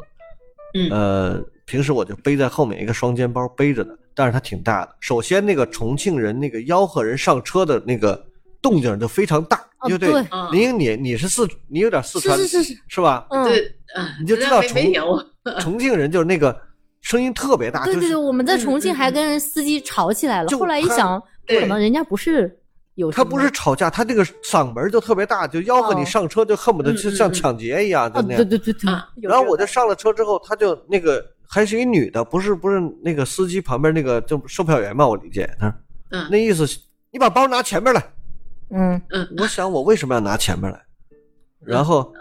嗯呃，平时我就背在后面一个双肩包背着的，但是它挺大的。首先，那个重庆人那个吆喝人上车的那个动静就非常大，哦因为对嗯林英你你是四，你有点四川，是是是是吧？嗯，对，嗯，你就知道重，重庆人就是那个声音特别大，对对对，就是我们在重庆还跟人司机吵起来了。后来一想，对可能人家不是有他不是吵架，他这个嗓门就特别大，就吆喝你哦上车，就恨不得嗯就像抢劫一样，哦，就那样。对对对然后我就上了车之后，他就那个还是一女的，不是不是那个司机旁边那个就售票员嘛，我理解他嗯那意思，你把包拿前面来。嗯嗯我想我为什么要拿前面来？然后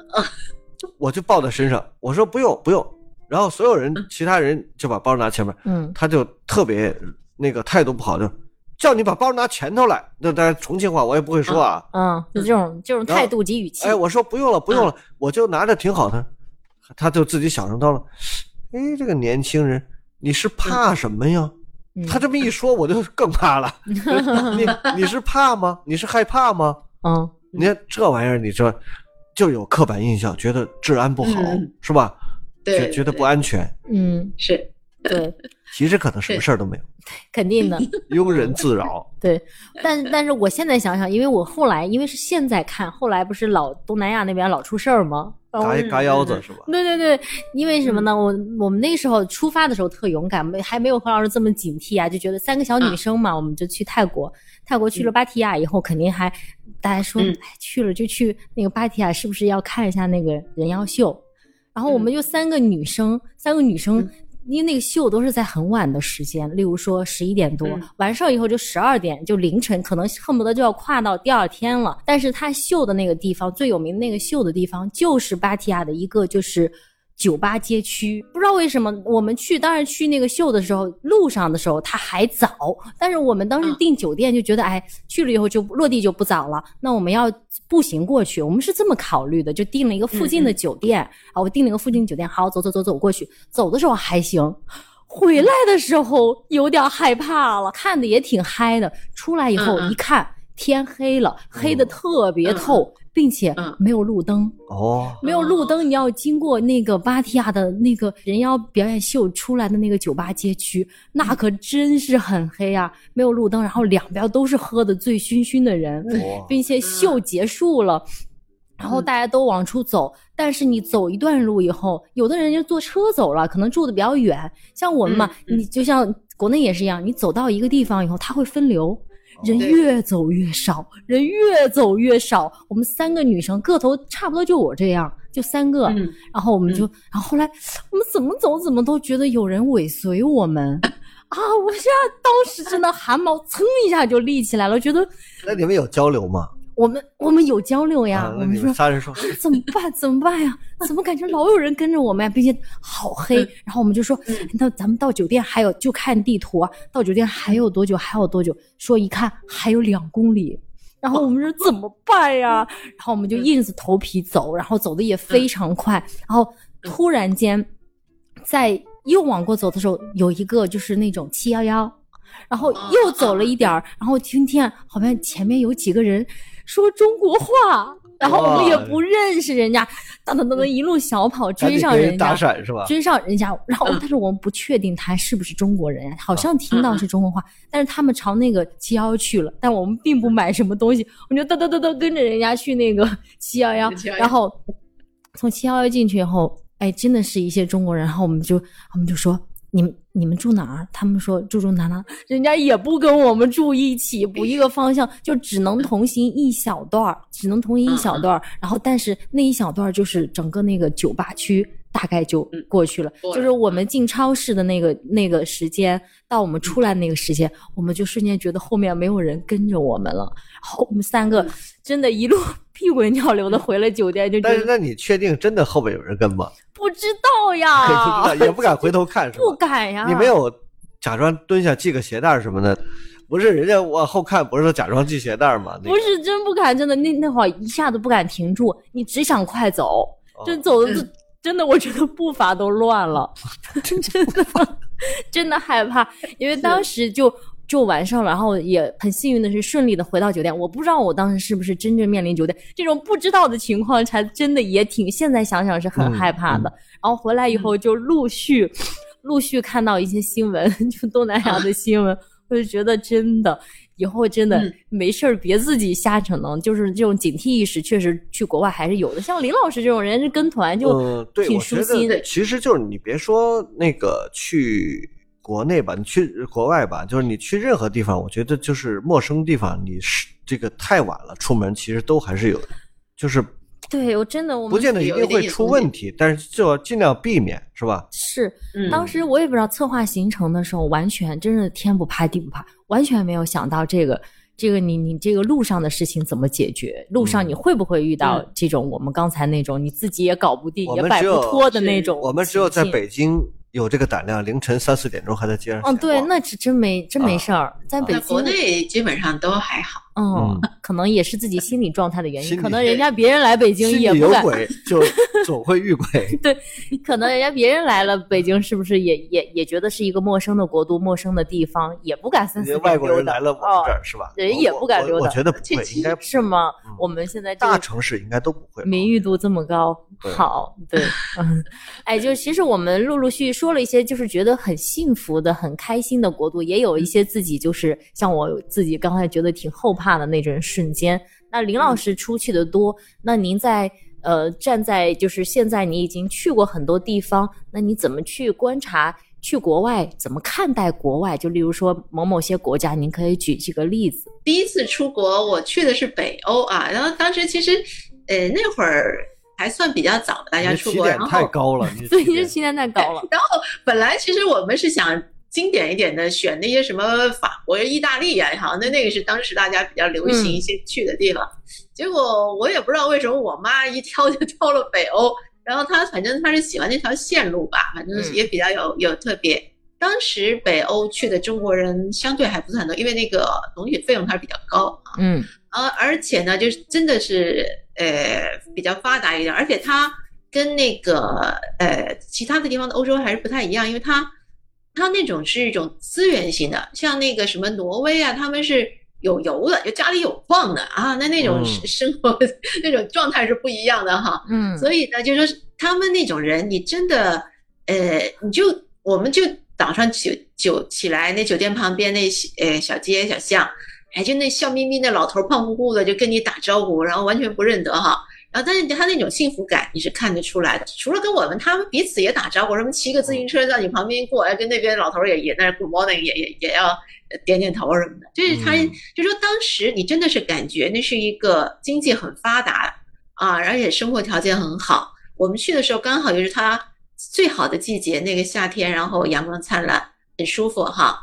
我就抱在身上，我说不用不用。然后所有人其他人就把包拿前面，嗯他就特别那个态度不好，就叫你把包拿前头来。那当然重庆话我也不会说啊。嗯，就这种这种态度及语气。哎，我说不用了不用了，我就拿着挺好的。他就自己想象到了，哎，这个年轻人，你是怕什么呀？嗯他这么一说，我就更怕了。你你是怕吗？你是害怕吗？嗯你看这玩意儿，你说就有刻板印象，觉得治安不好，嗯是吧？对觉觉得不安全。嗯，是，对，其实可能什么事儿都没有，肯定的。庸人自扰。对，但但是我现在想想，因为我后来因为是现在看，后来不是老东南亚那边老出事儿吗？嘎嘎腰子是吧？对对对，因为什么呢？我我们那时候出发的时候特勇敢，没还没有何老师这么警惕啊，就觉得三个小女生嘛，我们就去泰国。泰国去了芭提雅以后，肯定还大家说，嗯哎，去了就去那个芭提雅，是不是要看一下那个人妖秀？然后我们就三个女生，三个女生。嗯因为那个秀都是在很晚的时间，例如说十一点多，嗯完事儿以后就十二点，就凌晨，可能恨不得就要跨到第二天了。但是他秀的那个地方最有名的那个秀的地方，就是芭提雅的一个就是酒吧街区。不知道为什么我们去，当然去那个秀的时候，路上的时候它还早，但是我们当时嗯订酒店就觉得，哎，去了以后就落地就不早了，那我们要步行过去。我们是这么考虑的，就订了一个附近的酒店。啊，我订了一个附近酒店，好，走走走走过去。走的时候还行。回来的时候有点害怕了，看的也挺嗨的。出来以后一看，天黑了，黑的特别透，并且嗯没有路灯。哦，没有路灯，你要经过那个芭提雅的那个人妖表演秀出来的那个酒吧街区，那可真是很黑啊！没有路灯，然后两边都是喝的醉醺醺的人，并且秀结束了。然后大家都往出走，但是你走一段路以后，有的人就坐车走了，可能住的比较远。像我们嘛，你就像国内也是一样，你走到一个地方以后，它会分流，人越走越少，人越走越少。我们三个女生个头差不多就我这样，就三个。嗯然后我们就，然后后来我们怎么走怎么都觉得有人尾随我们。啊！我现在当时真的汗毛蹭一下就立起来了，觉得那你们有交流吗？我们我们有交流呀，我们说们仨人说，啊怎么办？怎么办呀？怎么感觉老有人跟着我们呀？并且好黑。嗯然后我们就说，那咱们到酒店还有就看地图啊，到酒店还有多久？还有多久？说一看还有两公里。然后我们说怎么办呀？然后我们就硬着头皮走，然后走的也非常快。然后突然间，在又往过走的时候，有一个就是那种七幺幺，然后又走了一点儿，然后听见好像前面有几个人说中国话，然后我们也不认识人家，噔噔噔噔一路小跑追上人家，搭讪是吧？追上人家，然后嗯。但是我们不确定他是不是中国人呀，好像听到是中国话，但是他们朝那个七幺幺去了，但我们并不买什么东西，我们就噔噔噔噔跟着人家去那个七幺幺，711然后从七幺幺进去以后，哎，真的是一些中国人，然后我们就我们就说你们你们住哪儿？他们说住住哪哪，人家也不跟我们住一起，不一个方向，就只能同行一小段儿，只能同行一小段儿。然后，但是那一小段儿就是整个那个酒吧区。大概就过去了，就是我们进超市的那个那个时间，到我们出来那个时间，我们就瞬间觉得后面没有人跟着我们了。然后我们三个真的一路屁滚尿流的回了酒店，就。但是那你确定真的后面有人跟吗？不知道呀，也不敢回头看，是吧？不敢呀。你没有假装蹲下系个鞋带什么的？不是，人家往后看，不是说假装系鞋带吗？不是，真不敢，真的那那会儿一下子不敢停住，你只想快走，就走的。真的，我觉得步伐都乱了，真的，真的害怕。因为当时就就晚上了，然后也很幸运的是顺利的回到酒店。我不知道我当时是不是真正面临酒店这种不知道的情况，才真的也挺现在想想是很害怕的。然后回来以后就陆续陆续看到一些新闻，就东南亚的新闻，我就觉得真的。以后真的没事儿，别自己瞎逞能，就是这种警惕意识，确实去国外还是有的。像林老师这种人，是跟团就挺舒心的。其实就是你别说那个去国内吧，你去国外吧，就是你去任何地方，我觉得就是陌生地方，你是这个太晚了出门，其实都还是有，就是。对我真的，我不见得一定会出问题，但是就要尽量避免，是吧？是，当时我也不知道策划行程的时候，完全真是天不怕地不怕，完全没有想到这个，这个你你这个路上的事情怎么解决？路上你会不会遇到这种我们刚才那种你自己也搞不定也摆不脱的那种？我们只有在北京。有这个胆量，凌晨三四点钟还在街上。哦，对，那真真没真没事儿，在北京国内基本上都还好。嗯，可能也是自己心理状态的原因，可能人家别人来北京也不敢。有鬼 就总会遇鬼。对，可能人家别人来了北京，是不是也也也觉得是一个陌生的国度、陌生的地方，也不敢三四点外国人来了我们这儿是吧？人也不敢溜达。我觉得不会，应该是吗？我们现在大城市应该都不会。名誉度这么高，好，对，嗯，哎，就其实我们陆陆续续说了一些，就是觉得很幸福的、很开心的国度，也有一些自己就是像我自己刚才觉得挺后怕的那种瞬。间，那林老师出去的多，那您在呃站在就是现在你已经去过很多地方，那你怎么去观察去国外怎么看待国外？就例如说某某些国家，您可以举几个例子。第一次出国，我去的是北欧啊，然后当时其实呃那会儿还算比较早，大家出国，然后太高了，对，你这起点太高了。然后本来其实我们是想。经典一点的，选那些什么法国、意大利啊，好像那那个是当时大家比较流行一些去的地方。结果我也不知道为什么，我妈一挑就挑了北欧。然后她反正她是喜欢那条线路吧，反正也比较有有特别。当时北欧去的中国人相对还不是很多，因为那个总体费用还是比较高啊。嗯。而而且呢，就是真的是呃比较发达一点，而且它跟那个呃其他的地方的欧洲还是不太一样，因为它。它那种是一种资源型的，像那个什么挪威啊，他们是有油的，就家里有矿的啊，那那种 生活那种状态是不一样的哈。嗯，所以呢，就是说他们那种人，你真的，呃，你就我们就早上酒酒起来，那酒店旁边那呃小街小巷，哎，就那笑眯眯的老头胖乎乎的就跟你打招呼，然后完全不认得哈。但是他那种幸福感你是看得出来的。除了跟我们，他们彼此也打招呼，什么骑个自行车在你旁边过，哎，跟那边老头也也那 good morning，也也也要点点头什么的。就是他，就说当时你真的是感觉那是一个经济很发达啊，而且生活条件很好。我们去的时候刚好就是他最好的季节，那个夏天，然后阳光灿烂，很舒服哈。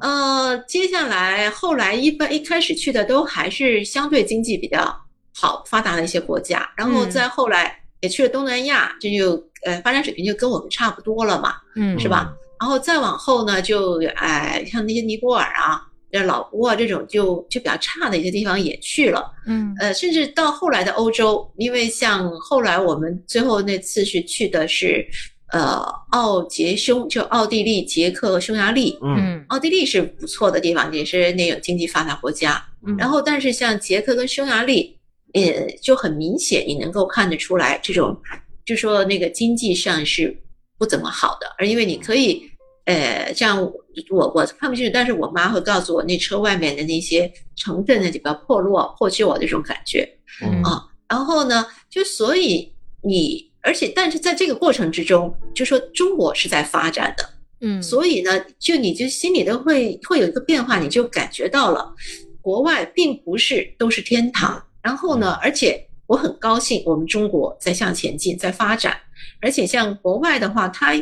呃，接下来后来一般一开始去的都还是相对经济比较。好发达的一些国家，然后再后来也去了东南亚，这就呃发展水平就跟我们差不多了嘛，嗯，是吧？然后再往后呢，就哎像那些尼泊尔啊、老挝啊这种就就比较差的一些地方也去了，嗯，呃，甚至到后来的欧洲，因为像后来我们最后那次是去的是呃奥捷匈，就奥地利、捷克、匈牙利，嗯，奥地利是不错的地方，也是那种经济发达国家，嗯。然后但是像捷克跟匈牙利。呃，就很明显，你能够看得出来，这种就说那个经济上是不怎么好的。而因为你可以，呃，像我我看不清楚，但是我妈会告诉我，那车外面的那些城镇的这个破落破旧啊这种感觉啊。然后呢，就所以你，而且但是在这个过程之中，就说中国是在发展的，嗯，所以呢，就你就心里都会会有一个变化，你就感觉到了，国外并不是都是天堂。然后呢，而且我很高兴，我们中国在向前进，在发展。而且像国外的话，它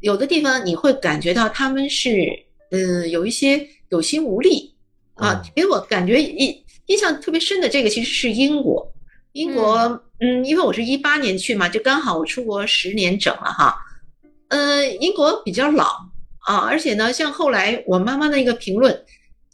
有的地方你会感觉到他们是，嗯，有一些有心无力啊。给我感觉印印象特别深的这个其实是英国。英国，嗯，因为我是一八年去嘛，就刚好我出国十年整了哈。呃，英国比较老啊，而且呢，像后来我妈妈的一个评论，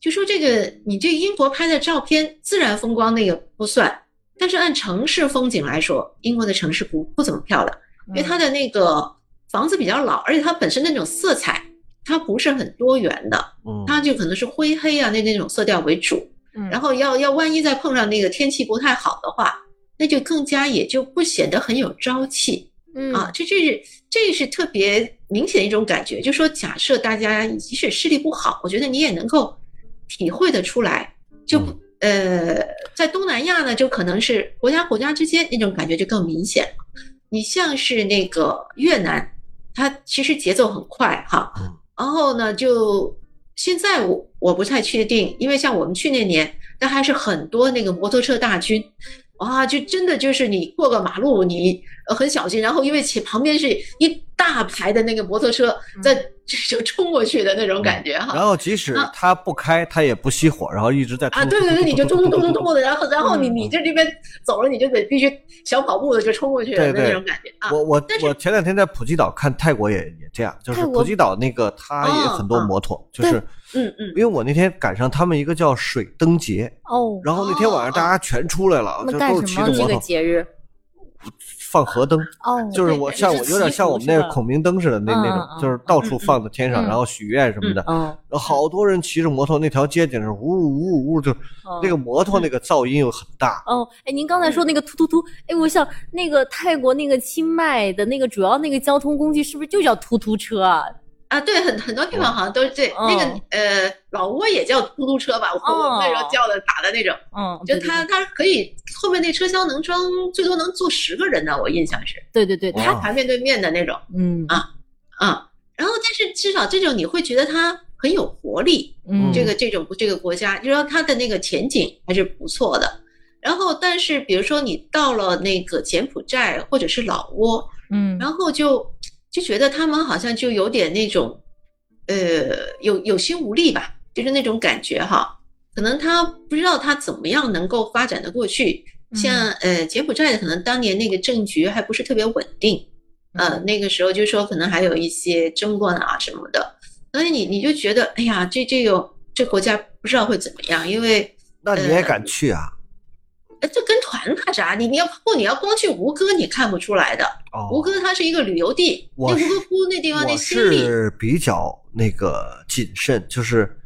就说这个你这英国拍的照片，自然风光那个不算，但是按城市风景来说，英国的城市不不怎么漂亮，因为它的那个房子比较老，而且它本身那种色彩它不是很多元的，嗯，它就可能是灰黑啊那那种色调为主，嗯，然后要要万一再碰上那个天气不太好的话。那就更加也就不显得很有朝气，嗯啊，这这是这是特别明显的一种感觉。就说假设大家即使视力不好，我觉得你也能够体会得出来。就呃，在东南亚呢，就可能是国家国家之间那种感觉就更明显了。你像是那个越南，它其实节奏很快哈，然后呢，就现在我我不太确定，因为像我们去那年，那还是很多那个摩托车大军。哇，就真的就是你过个马路，你很小心，然后因为前旁边是一大排的那个摩托车在就冲过去的那种感觉哈。然后即使他不开，他也不熄火，然后一直在啊，对对对，你就咚咚咚咚咚的，然后然后你你这这边走了，你就得必须小跑步的就冲过去的那种感觉啊。我我我前两天在普吉岛看泰国也也这样，就是普吉岛那个它也很多摩托，就是嗯嗯，因为我那天赶上他们一个叫水灯节哦，然后那天晚上大家全出来了，就都是骑着摩托。这个节日？放河灯哦，就是我像我有点像我们那个孔明灯似的那那种，就是到处放在天上，然后许愿什么的。嗯，然后好多人骑着摩托，那条街简直呜呜呜，就那个摩托那个噪音又很大。哦，哎，您刚才说那个突突突，哎，我想那个泰国那个清迈的那个主要那个交通工具是不是就叫突突车啊？啊，对，很很多地方好像都是这那个呃，老挝也叫出租车吧，我我那时候叫的打的那种，嗯，就它它可以后面那车厢能装最多能坐十个人呢，我印象是，对对对，它排面对面的那种，嗯。啊啊，然后但是至少这种你会觉得它很有活力，嗯，这个这种这个国家，就说它的那个前景还是不错的。然后但是比如说你到了那个柬埔寨或者是老挝，嗯，然后就。就觉得他们好像就有点那种，呃，有有心无力吧，就是那种感觉哈。可能他不知道他怎么样能够发展的过去。像呃柬埔寨的，可能当年那个政局还不是特别稳定，呃，那个时候就说可能还有一些争乱啊什么的。所以你你就觉得，哎呀，这这个这国家不知道会怎么样，因为那你也敢去啊？哎，这跟团怕啥？你你要不你要光去吴哥，你看不出来的。吴哥它是一个旅游地，那吴哥窟那地方那心理是比较那个谨慎，就是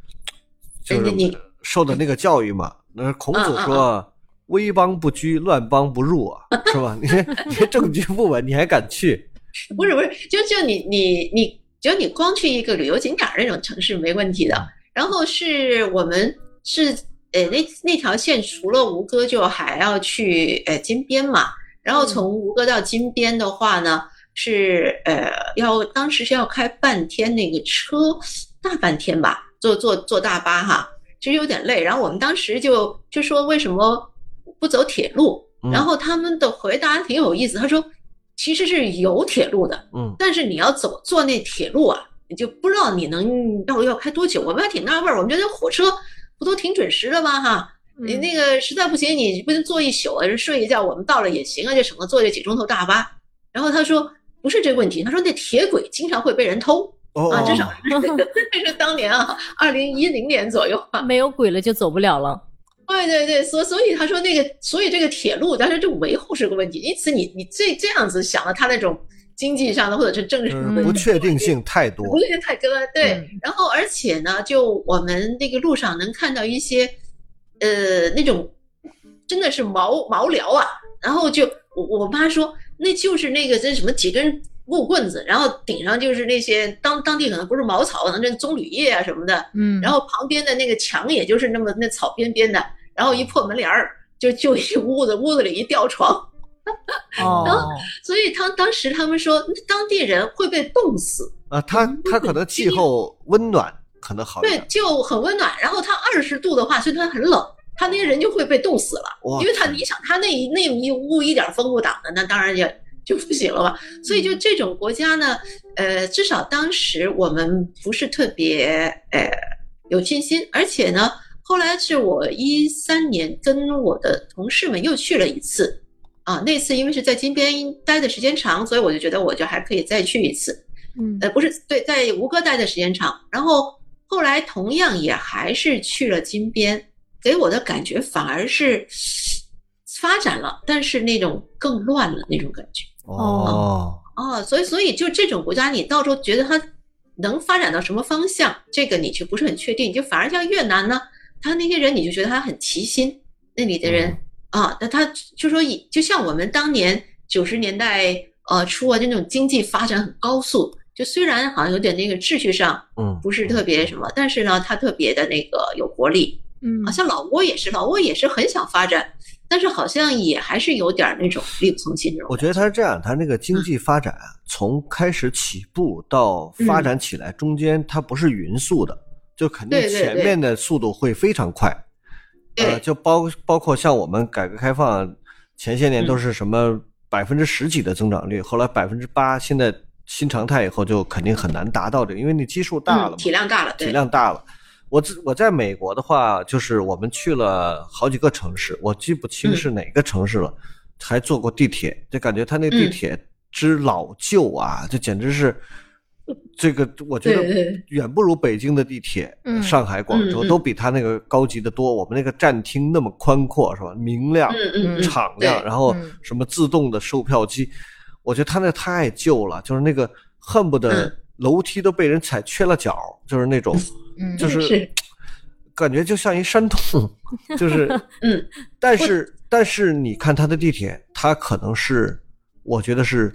就是你受的那个教育嘛。那孔子说：“危邦不居，乱邦不入啊，是吧？你你政局不稳，你还敢去？不是不是，就就你你你，只要你光去一个旅游景点那种城市没问题的。然后是我们是。”呃，那那条线除了吴哥，就还要去呃金边嘛。然后从吴哥到金边的话呢，是呃要当时是要开半天那个车，大半天吧，坐坐坐大巴哈，其实有点累。然后我们当时就就说为什么不走铁路？然后他们的回答挺有意思，他说其实是有铁路的，嗯，但是你要走坐那铁路啊，你就不知道你能要要开多久。我们还挺纳闷儿，我们觉得火车。不都挺准时的吗？哈，你那个实在不行，你不能坐一宿啊，睡一觉，我们到了也行啊，就省得坐这几钟头大巴。然后他说不是这个问题，他说那铁轨经常会被人偷啊，至少 这是当年啊，二零一零年左右啊，没有轨了就走不了了。对对对，所所以他说那个，所以这个铁路，但是这维护是个问题。因此你你这这样子想了，他那种经济上的或者是政治不确定性太多，不确定太多。对，然后而且呢，就我们那个路上能看到一些，呃，那种真的是毛毛聊啊。然后就我我妈说，那就是那个这什么几根木棍子，然后顶上就是那些当当地可能不是茅草，可能这棕榈叶啊什么的。嗯，然后旁边的那个墙也就是那么那草边边的，然后一破门帘儿，就就一屋子屋子里一吊床。哦，所以他当时他们说当地人会被冻死，啊，他他可能气候温暖，可能好对，。就很温暖。然后他二十度的话，所以他很冷，他那些人就会被冻死了，哇因为他你想他那一那一屋一点风不挡的，那当然也就不行了吧。所以就这种国家呢，呃，至少当时我们不是特别呃有信心，而且呢，后来是我一三年跟我的同事们又去了一次。啊，那次因为是在金边待的时间长，所以我就觉得我就还可以再去一次。嗯呃，不是，对，在吴哥待的时间长，然后后来同样也还是去了金边，给我的感觉反而是发展了，但是那种更乱了那种感觉。哦，哦，所以所以就这种国家，你到时候觉得它能发展到什么方向，这个你就不是很确定。就反而像越南呢，他那些人你就觉得他很齐心，那里的人、啊，那他就说以就像我们当年九十年代呃初啊，就那种经济发展很高速，就虽然好像有点那个秩序上嗯，不是特别什么，但是呢，它特别的那个有活力。嗯好像老挝也是，老挝也是很想发展，但是好像也还是有点那种力不从心那种我觉得它是这样，它那个经济发展啊从开始起步到发展起来，中间它不是匀速的，就肯定前面的速度会非常快。呃，就包包括像我们改革开放前些年都是什么百分之十几的增长率，后来百分之八，现在新常态以后就肯定很难达到这个，因为你基数大了嘛，嗯体量大了，体，量大了。我自我在美国的话，就是我们去了好几个城市，我记不清嗯。是哪个城市了，还坐过地铁，就感觉他那地嗯。铁之老旧啊，这简直是这个，我觉得远不如北京的地铁，嗯上海、广州都比它那个高级的多。我们那个站厅那么宽阔，是吧？明亮、敞亮，然后嗯什么自动的售票机，我觉得它那太旧了，就是那个恨不得嗯楼梯都被人踩缺了角，就是那种。嗯 就是是感觉就像一山洞，就是，嗯，但是但是你看它的地铁，它可能是我觉得是，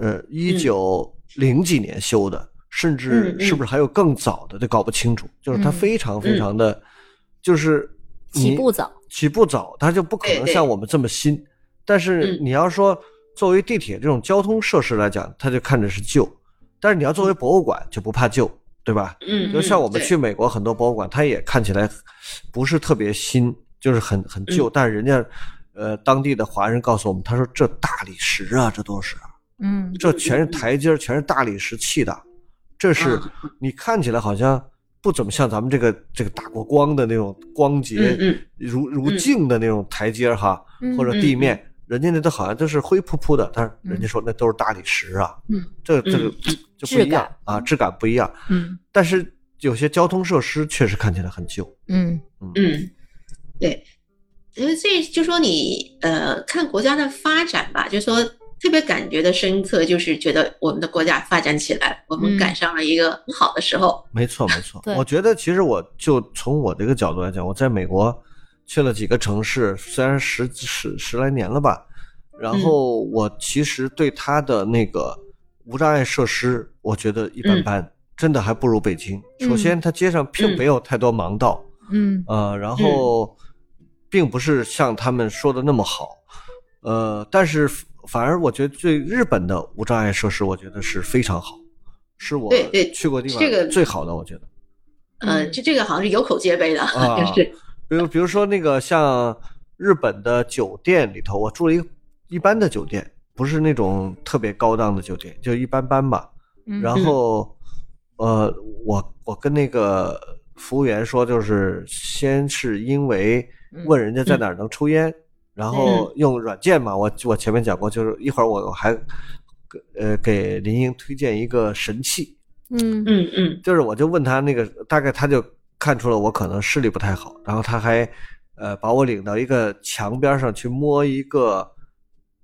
呃，一九零几年修的，甚至是不是还有更早的，都搞不清楚。就是它嗯非常非常的，就是你起步早，起步早，它就不可能像我们这么新。但是嗯你要说作为地铁这种交通设施来讲，它就看着是旧，但是你要作为博物馆就不怕旧，对吧？嗯，就像我们去美国很多博物馆，它也看起来不是特别新，就是很很旧，嗯但是人家呃当地的华人告诉我们，他说这大理石啊，这都是，嗯这全是台阶儿，全是大理石砌的，这是啊你看起来好像不怎么像咱们这个这个打过光的那种光洁嗯嗯如如嗯镜的那种台阶儿哈，嗯或者地面。人家那都好像都是灰扑扑的，但是人家嗯说那都是大理石啊，嗯，这个这个就不一样啊，质感不一样。嗯但是有些交通设施确实看起来很旧。嗯嗯，对，因为这就说你呃看国家的发展吧，就说特别感觉的深刻，就是觉得我们的国家发展起来，我们嗯。赶上了一个很好的时候。没错，没错。我觉得其实我就从我这个角度来讲，我在美国去了几个城市，虽然十十十来年了吧，然后我其实对它的那个无障碍设施，我觉得一般般，真的还不如北京。首先，它街上并嗯。没有太多盲道，嗯。呃，然后并不是像他们说的那么好，呃，但是反而我觉得对日本的无障碍设施，我觉得是非常好，是我对对去过地方这个最好的，我觉得。呃，嗯这这个好像是有口皆碑的，啊就是比如比如说那个像日本的酒店里头，我住了一个一般的酒店，不是那种特别高档的酒店，就一般般吧。嗯然后，呃，我我跟那个服务员说，就是先是因为问人家在哪儿能抽烟，然后用软件嘛，我我前面讲过，就是一会儿我还呃给林英推荐一个神器，嗯。嗯嗯。就是我就问他那个，大概他就看出了我可能视力不太好，然后他还呃把我领到一个墙边上去摸一个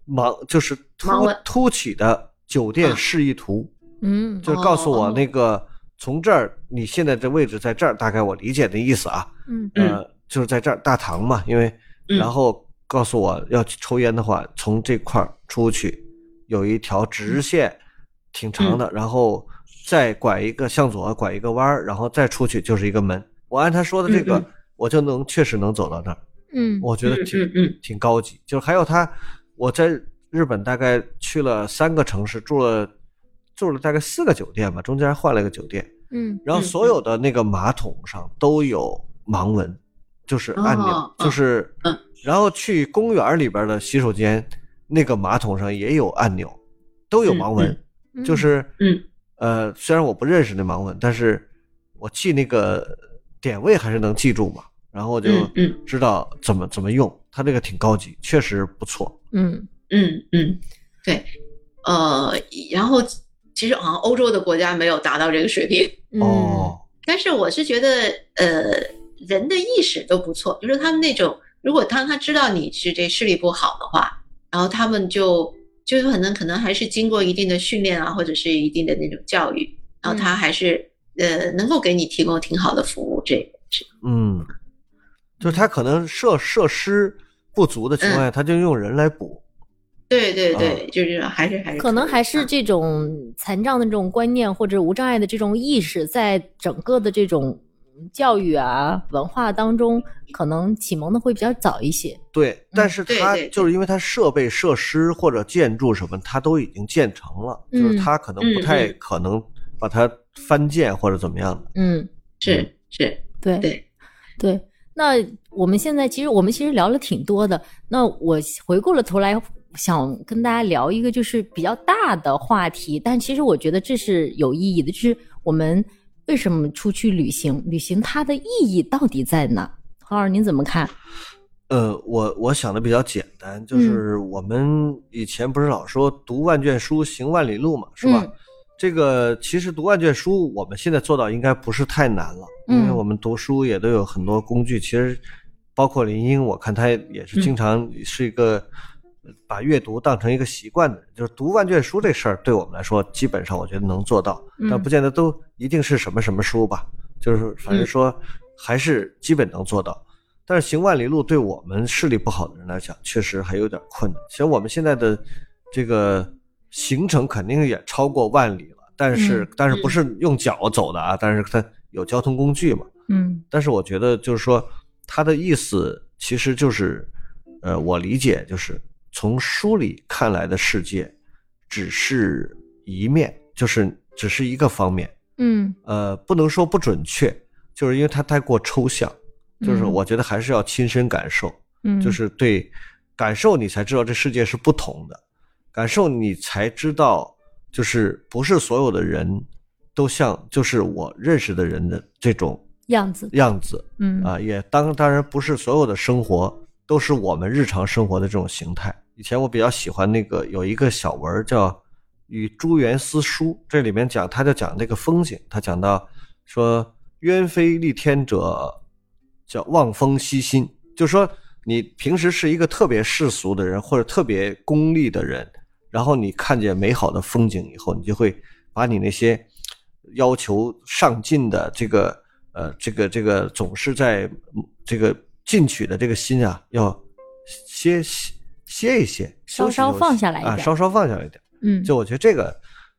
盲，就是凸盲文凸起的酒店啊。示意图，嗯。就是告诉我哦。那个从这儿你现在这位置在这儿，大概我理解的意思啊，嗯。嗯，就是在这儿大堂嘛，因为嗯。然后告诉我要去抽烟的话，从这块儿出去有一条直线，挺长嗯。的，然后再拐一个向左拐一个弯儿，然后再出去就是一个门。我按他说的这个，我就能确实能走到那儿，嗯。我觉得挺、挺高级。就是还有他我在日本大概去了三个城市，住了住了大概四个酒店吧，中间还换了一个酒店。嗯然后嗯所有的那个马桶上都有盲文，就是按钮，哦。就是嗯，然后去公园里边的洗手间，那个马桶上也有按钮，都有盲文，嗯就是嗯。呃，虽然我不认识那盲文，但是我记那个点位还是能记住嘛，然后我就知道怎么怎么用，它这个挺高级，确实不错。嗯嗯嗯，对，呃，然后其实好像欧洲的国家没有达到这个水平，嗯哦，但是我是觉得，呃，人的意识都不错，就是他们那种，如果当他知道你是这视力不好的话，然后他们就就有可能可能还是经过一定的训练啊，或者是一定的那种教育，然后他还是、呃能够给你提供挺好的服务，这个是嗯，就是他可能设设施不足的情况下，他就用人来补。对对对，就是还是还是可能还是啊这种残障的这种观念或者无障碍的这种意识，在整个的这种教育啊文化当中，可能启蒙的会比较早一些。对，但是它就是因为它设备设施或者建筑什么，它都已经建成了，就是嗯它可能不太可能把它翻建或者怎么样的。嗯，是是，对对，对。那我们现在其实我们其实聊了挺多的。那我回过了头来，想跟大家聊一个就是比较大的话题，但其实我觉得这是有意义的，就是我们为什么出去旅行？旅行它的意义到底在哪？何老师您怎么看？呃，我我想的比较简单，就是我们以前不是老说读万卷书，行万里路嘛，是吧？嗯这个其实读万卷书，我们现在做到应该不是太难了，因为嗯我们读书也都有很多工具。其实，包括林英，我看他也是经常是一个呃把阅读当成一个习惯的人，就是读万卷书这事儿，对我们来说，基本上我觉得能做到，嗯但不见得都一定是什么什么书吧，就是反正说还是基本能做到。但是行万里路对我们视力不好的人来讲，确实还有点困难。其实我们现在的这个行程肯定也超过万里了，但是、嗯但是不是用脚走的啊？但是它有交通工具嘛。嗯但是我觉得就是说，他的意思其实就是，呃，我理解就是从书里看来的世界，只是一面，就是只是一个方面。嗯呃，不能说不准确，就是因为它太过抽象，就是嗯我觉得还是要亲身感受，嗯，就是对感受你才知道这世界是不同的，感受你才知道，就是不是所有的人都像就是我认识的人的这种样子。样子嗯啊，也当当然不是所有的生活都是我们日常生活的这种形态。以前我比较喜欢那个有一个小文叫《与朱元思书》，这里面讲他就讲那个风景，他讲到说鸢飞戾天者叫望风息心，就说你平时是一个特别世俗的人或者特别功利的人，然后你看见美好的风景以后，你就会把你那些要求上进的这个呃这个这个总是在这个进取的这个心啊，要歇息歇一歇，稍稍放下来一点稍稍放下来一点。嗯，就我觉得这个，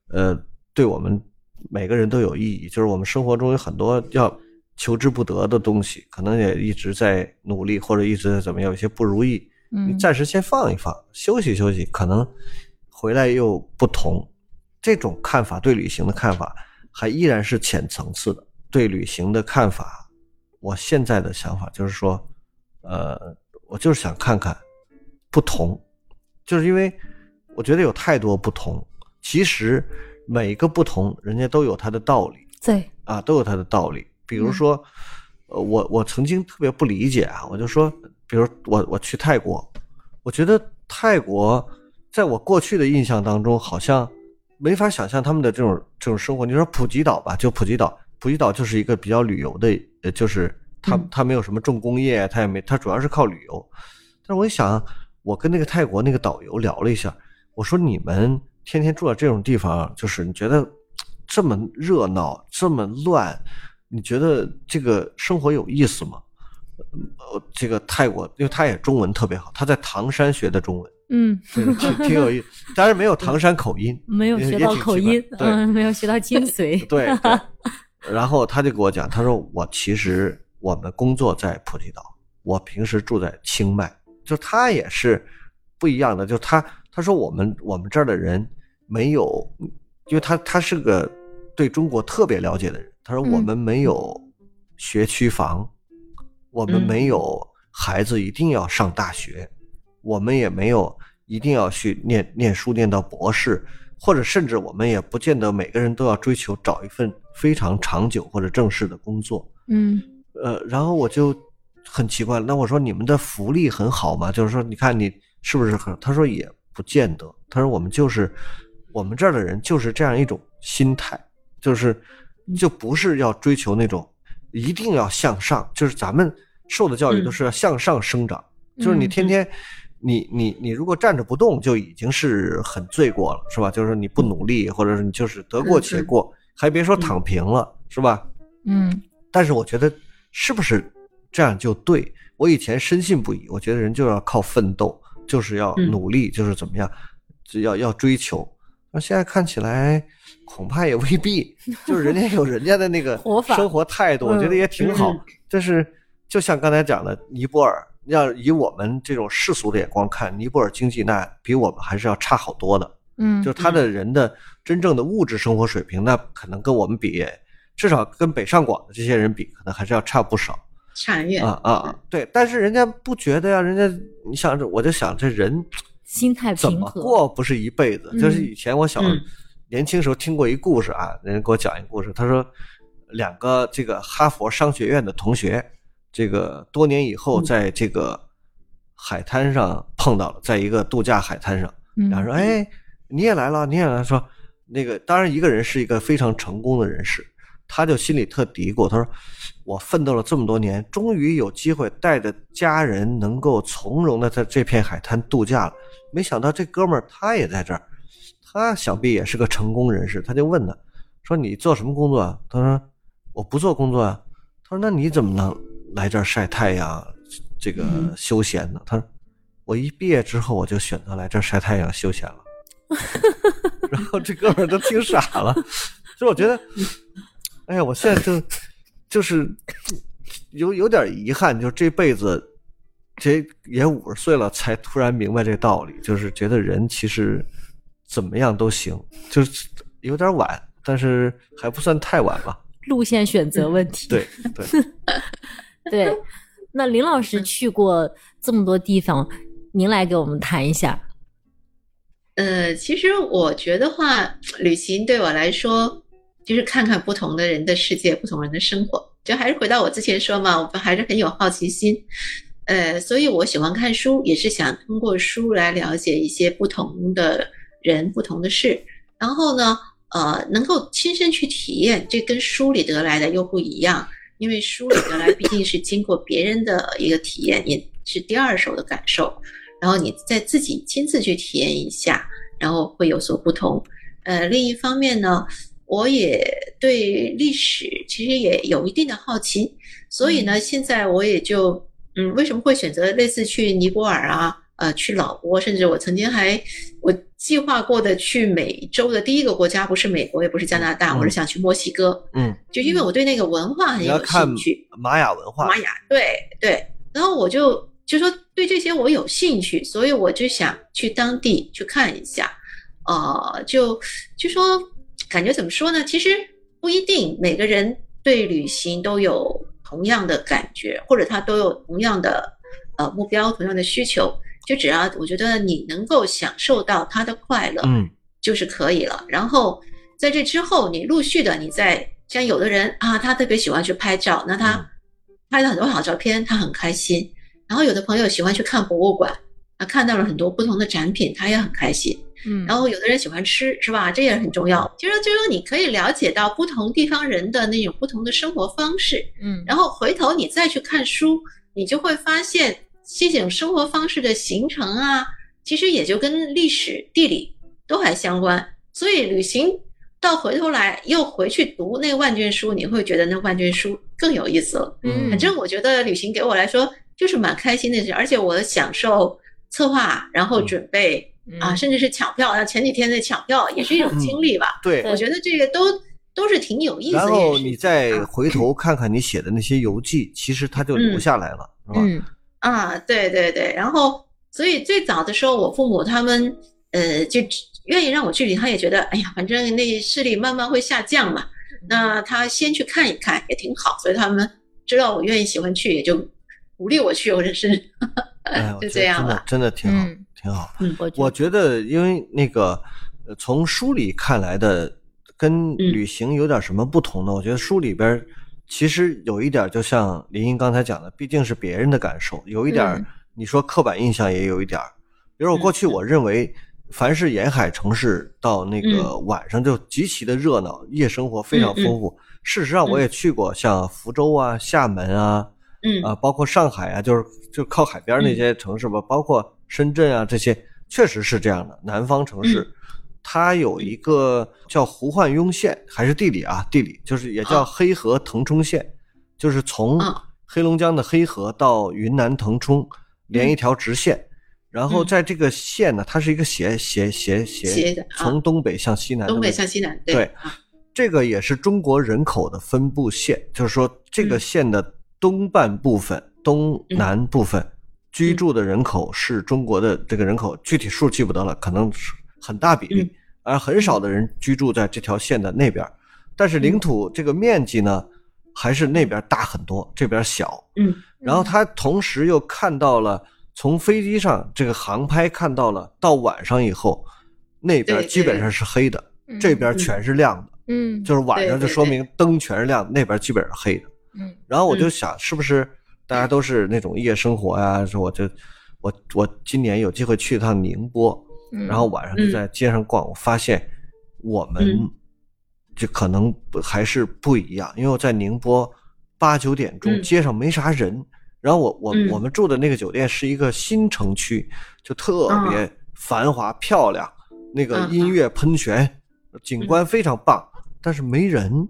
呃，对我们每个人都有意义。就是我们生活中有很多要求之不得的东西，可能也一直在努力，或者一直在怎么样，有些不如意，你嗯暂时先放一放，休息休息，可能回来又不同。这种看法对旅行的看法，还依然是浅层次的。对旅行的看法，我现在的想法就是说，呃，我就是想看看不同，就是因为我觉得有太多不同，其实每个不同，人家都有他的道理对，啊，都有他的道理。比如说，呃，我我曾经特别不理解啊，我就说，比如我我去泰国，我觉得泰国在我过去的印象当中，好像没法想象他们的这种这种生活。你说普吉岛吧，就普吉岛，普吉岛就是一个比较旅游的，呃，就是它嗯它没有什么重工业，它也没，它主要是靠旅游。但是我一想，我跟那个泰国那个导游聊了一下，我说你们天天住在这种地方，就是你觉得这么热闹，这么乱，你觉得这个生活有意思吗？呃，这个泰国，因为他也中文特别好，他在唐山学的中文，嗯，挺挺有意思。当然没有唐山口音，没有学到口音，对嗯，没有学到精髓，对对。然后他就跟我讲，他说我其实我们工作在普吉岛，我平时住在清迈，就他也是不一样的，就他他说我们我们这儿的人没有，因为他他是个对中国特别了解的人，他说我们没有学区房，我们没有孩子一定要上大学，我们也没有一定要去念念书念到博士，或者甚至我们也不见得每个人都要追求找一份非常长久或者正式的工作。嗯呃，然后我就很奇怪，那我说你们的福利很好吗？就是说，你看你是不是很？他说也不见得。他说我们就是我们这儿的人就是这样一种心态，就是就不是要追求那种一定要向上，就是咱们受的教育都是要向上生长，就是你天天。你你你如果站着不动就已经是很罪过了，是吧？就是你不努力，或者是你就是得过且过，还别说躺平了，是吧？嗯但是我觉得是不是这样就对？我以前深信不疑，我觉得人就要靠奋斗，就是要嗯努力，就是怎么样，只要要追求。那现在看起来恐怕也未必，就是人家有人家的那个生活态度，我觉得也挺好嗯。但是就像刚才讲的，尼泊尔，要以我们这种世俗的眼光看，尼泊尔经济那比我们还是要差好多的。嗯就是他的人的真正的物质生活水平，那可能跟我们比，至少跟北上广的这些人比，可能还是要差不少差很远啊啊啊！对，但是人家不觉得呀，人家你想着，我就想这人心态怎么，过不是一辈子？就是以前我小嗯年轻时候听过一故事啊，人家给我讲一个故事，他说两个这个哈佛商学院的同学，这个多年以后嗯在这个海滩上碰到了，在一个度假海滩上。嗯然后说：“哎，你也来了，你也来了。”说那个，当然一个人是一个非常成功的人士，他就心里特嘀咕，他说：“我奋斗了这么多年，终于有机会带着家人能够从容的在这片海滩度假了。没想到这哥们儿他也在这儿，他想必也是个成功人士。他就问他，说你做什么工作啊？他说我不做工作啊。他说那你怎么能来这儿晒太阳，这个休闲呢？他说我一毕业之后我就选择来这儿晒太阳休闲了。然后这哥们儿都听傻了，所以我觉得，哎呀，我现在就就是有有点遗憾，就这辈子这也五十岁了，才突然明白这个道理，就是觉得人其实怎么样都行，就是有点晚，但是还不算太晚吧。路线选择问题。对对，对，那林老师去过这么多地方，您来给我们谈一下。呃，其实我觉得话，旅行对我来说，就是看看不同的人的世界，不同人的生活。就还是回到我之前说嘛，我们还是很有好奇心，呃，所以我喜欢看书，也是想通过书来了解一些不同的人、不同的事。然后呢，呃，能够亲身去体验，这跟书里得来的又不一样，因为书里得来毕竟是经过别人的一个体验，也是第二手的感受。然后你再自己亲自去体验一下，然后会有所不同。呃，另一方面呢，我也对历史其实也有一定的好奇，所以呢，现在我也就嗯，为什么会选择类似去尼泊尔啊，呃，去老挝，甚至我曾经还我计划过的去美洲的第一个国家不是美国，也不是加拿大，嗯我是想去墨西哥，嗯，就因为我对那个文化很有兴趣。玛雅文化，玛雅，对对，然后我就就说对这些我有兴趣，所以我就想去当地去看一下，呃，就就说感觉怎么说呢？其实不一定每个人对旅行都有同样的感觉，或者他都有同样的呃目标、同样的需求，就只要我觉得你能够享受到他的快乐，嗯就是可以了。然后在这之后，你陆续的你在像有的人啊，他特别喜欢去拍照，那他嗯拍了很多好照片，他很开心。然后有的朋友喜欢去看博物馆，他看到了很多不同的展品，他也很开心。嗯然后有的人喜欢吃，是吧？这也很重要。就是就是说，你可以了解到不同地方人的那种不同的生活方式，嗯然后回头你再去看书，你就会发现这种生活方式的形成啊，其实也就跟历史、地理都还相关。所以旅行到回头来又回去读那万卷书，你会觉得那万卷书更有意思了。嗯反正我觉得旅行给我来说就是蛮开心的事，而且我享受策划，然后准备、啊，甚至是抢票。那前几天的抢票也是一种经历吧。对。我觉得这个都都是挺有意思的然。后你再回头看看你写的那些游记，其实它就留下来了，是吧？嗯啊，对对对，然后所以最早的时候，我父母他们呃就愿意让我去，他也觉得哎呀，反正那视力慢慢会下降嘛，那他先去看一看也挺好，所以他们知道我愿意喜欢去，也就鼓励我去，或者是 就这样吧。真的挺好，嗯挺好。我觉我觉得，因为那个，呃从书里看来的，跟嗯旅行有点什么不同呢？我觉得书里边其实有一点，就像林英刚才讲的，毕竟是别人的感受，有一点你说刻板印象也有一点。比如我过去嗯我认为，凡是沿海城市到那个晚上就极其的热闹，夜生活非常嗯嗯丰富。事实上，我也去过像福州啊、厦门啊，嗯啊，包括上海啊，就是就靠海边那些城市吧，包括深圳啊这些，确实是这样的。南方城市，嗯。它有一个叫胡焕庸县，还是地理啊，地理就是也叫啊黑河腾冲县，就是从啊黑龙江的黑河到云南腾冲连一条直线。然后嗯。在这个县呢，它是一个斜斜斜斜斜的，啊。从东北向西南的东北向西南，对啊。这个也是中国人口的分布线，就是说这个嗯。县的东半部分、东南部分居住的人口是中国的这个人口，具体数记不得了，可能是很大比例嗯，而很少的人居住在这条线的那边，但是领土这个面积呢，还是那边大很多，这边小。嗯。然后他同时又看到了从飞机上这个航拍看到了，到晚上以后，那边基本上是黑的，嗯这边全是亮的。嗯就是晚上就说明灯全是亮的，那边基本上黑的。嗯。然后我就想，是不是大家都是那种夜生活呀？说我就我我今年有机会去一趟宁波，嗯然后晚上就在街上逛，我发现我们嗯就可能还是不一样，因为我在宁波八九点钟嗯街上没啥人，然后我我嗯我们住的那个酒店是一个新城区，就特别繁华漂亮，那个嗯音乐喷泉，景观非常棒，但是没人。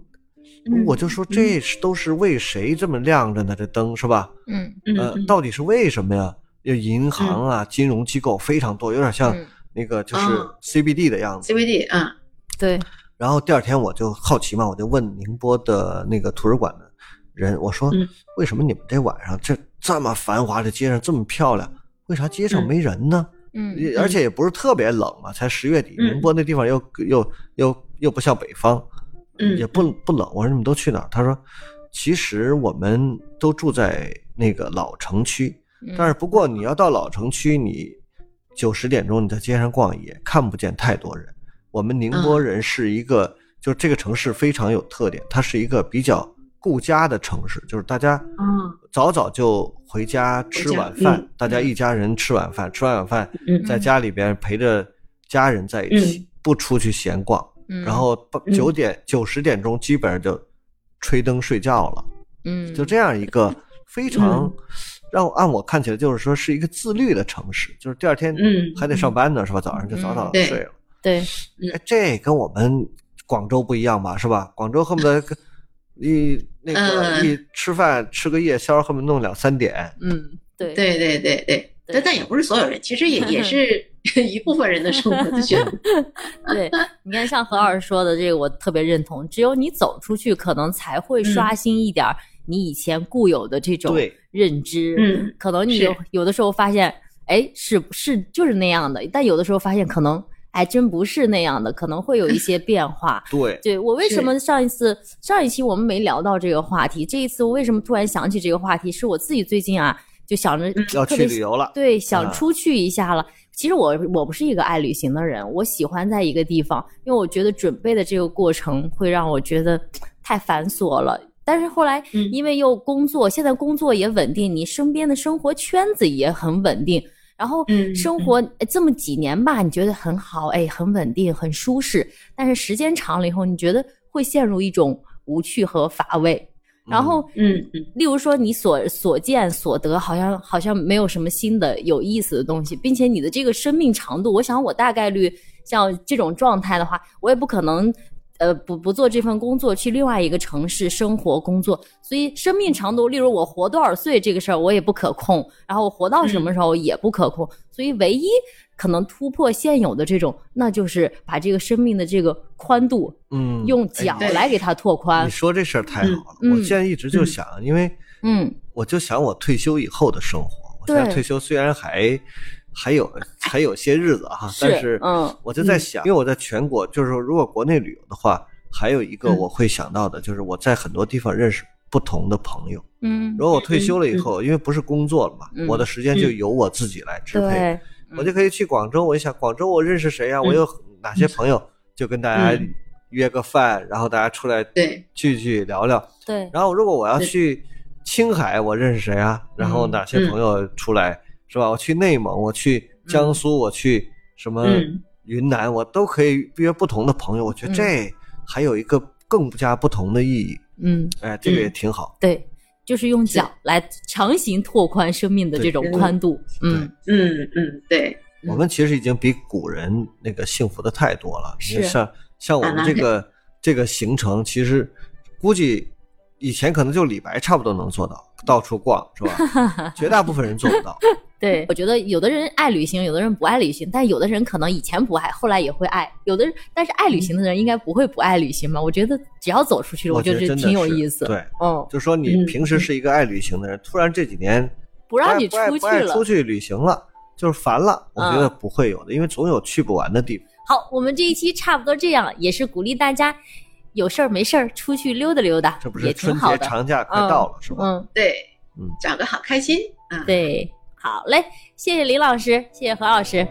嗯我就说这是都是为谁这么亮着呢？这灯是吧？嗯呃，嗯嗯到底是为什么呀？有银行啊，金融机构非常多，有点像嗯那个就是啊 CBD 的样子。CBD 啊，对然后第二天我就好奇嘛，我就问宁波的那个图书馆的人，我说嗯为什么你们这晚上这这么繁华的街上这么漂亮，为啥街上嗯没人呢？嗯也而且也不是特别冷嘛，才十月底，嗯宁波那地方又又又又不像北方，嗯也不不冷。我说你们都去哪儿？他说，其实我们都住在那个老城区，嗯但是不过你要到老城区，你九十点钟你在街上逛也看不见太多人。我们宁波人是一个，就是这个城市非常有特点，它是一个比较顾家的城市，就是大家嗯早早就回家吃晚饭，嗯大家一家人吃晚饭，吃完晚饭嗯在家里边陪着家人在一起，不出去闲逛。嗯然后九点九十点钟基本上就吹灯睡觉了，嗯就这样一个非常嗯让我按我看起来就是说是一个自律的城市，就是第二天嗯还得上班呢，是吧？早上就早早睡了。对哎，这跟我们广州不一样吧？是吧？广州恨不得 一那个嗯一吃饭吃个夜宵，恨不得弄两三点。嗯对对对对对，对但但也不是所有人，其实也也是 一部分人的生活的选择。对，你看像何老师说的这个，我特别认同。只有你走出去，可能才会刷新一点儿你以前固有的这种认知。嗯可能你有有的时候发现，哎，是是就是那样的，但有的时候发现可能还真不是那样的，可能会有一些变化。对，对我为什么上一次上一期我们没聊到这个话题，这一次我为什么突然想起这个话题？是我自己最近啊就想着要去旅游了。对，想啊出去一下了。其实我我不是一个爱旅行的人，我喜欢在一个地方，因为我觉得准备的这个过程会让我觉得太繁琐了。但是后来嗯因为又工作，现在工作也稳定，你身边的生活圈子也很稳定，然后嗯生活哎这么几年吧，你觉得很好，哎，很稳定，很舒适。但是时间长了以后，你觉得会陷入一种无趣和乏味。然后，嗯嗯例如说你所所见所得，好像好像没有什么新的有意思的东西，并且你的这个生命长度，我想我大概率像这种状态的话，我也不可能。呃，不不做这份工作，去另外一个城市生活工作，所以生命长度，例如我活多少岁这个事儿，我也不可控，然后我活到什么时候也不可控，所以唯一可能突破现有的这种，那就是把这个生命的这个宽度，嗯，用哎脚来给它拓宽你。说这事儿太好了，嗯我现在一直就想，因为嗯。我就想我退休以后的生活。我现在退休虽然还还有 还有些日子哈，但是嗯我就在想，因为我在全国，就是说如果国内旅游的话，还有一个嗯我会想到的，就是我在很多地方认识不同的朋友。嗯。如果我退休了以后，因为不是工作了嘛，嗯我的时间就由我自己来支配，对，我就可以去广州。我一想，广州我认识谁呀、嗯。我有哪些朋友，就跟大家嗯。约个饭，然后大家出来对聚聚聊聊。对，然后如果我要去青海，我认识谁啊？然后嗯哪些朋友出来、是吧？我去内蒙，我去江苏，我去什么嗯云南，我都可以约不同的朋友。我觉得嗯这还有一个更加不同的意义。嗯，哎，这个也嗯挺好。对，就是用脚来强行拓宽生命的这种宽度。嗯，嗯嗯对，我们其实已经比古人那个幸福的太多了。你是像像我们这个这个行程，其实估计以前可能就李白差不多能做到，到处逛是吧？绝大部分人做不到。对，我觉得有的人爱旅行，有的人不爱旅行，但有的人可能以前不爱，后来也会爱。有的人，但是爱旅行的人应该不会不爱旅行吧？我觉得只要走出去，我觉得挺有意思。对，嗯，就说你嗯平时是一个爱旅行的人，突然这几年不让你出去了出。去旅行了，就是烦了。我觉得嗯不会有的，因为总有去不完的地方。好，我们这一期差不多这样，也是鼓励大家有事儿没事儿出去溜达溜达，这不也是春节挺好。长假快到了是吧？嗯，对，嗯找个好开心啊。对，好嘞，谢谢李老师，谢谢何老师。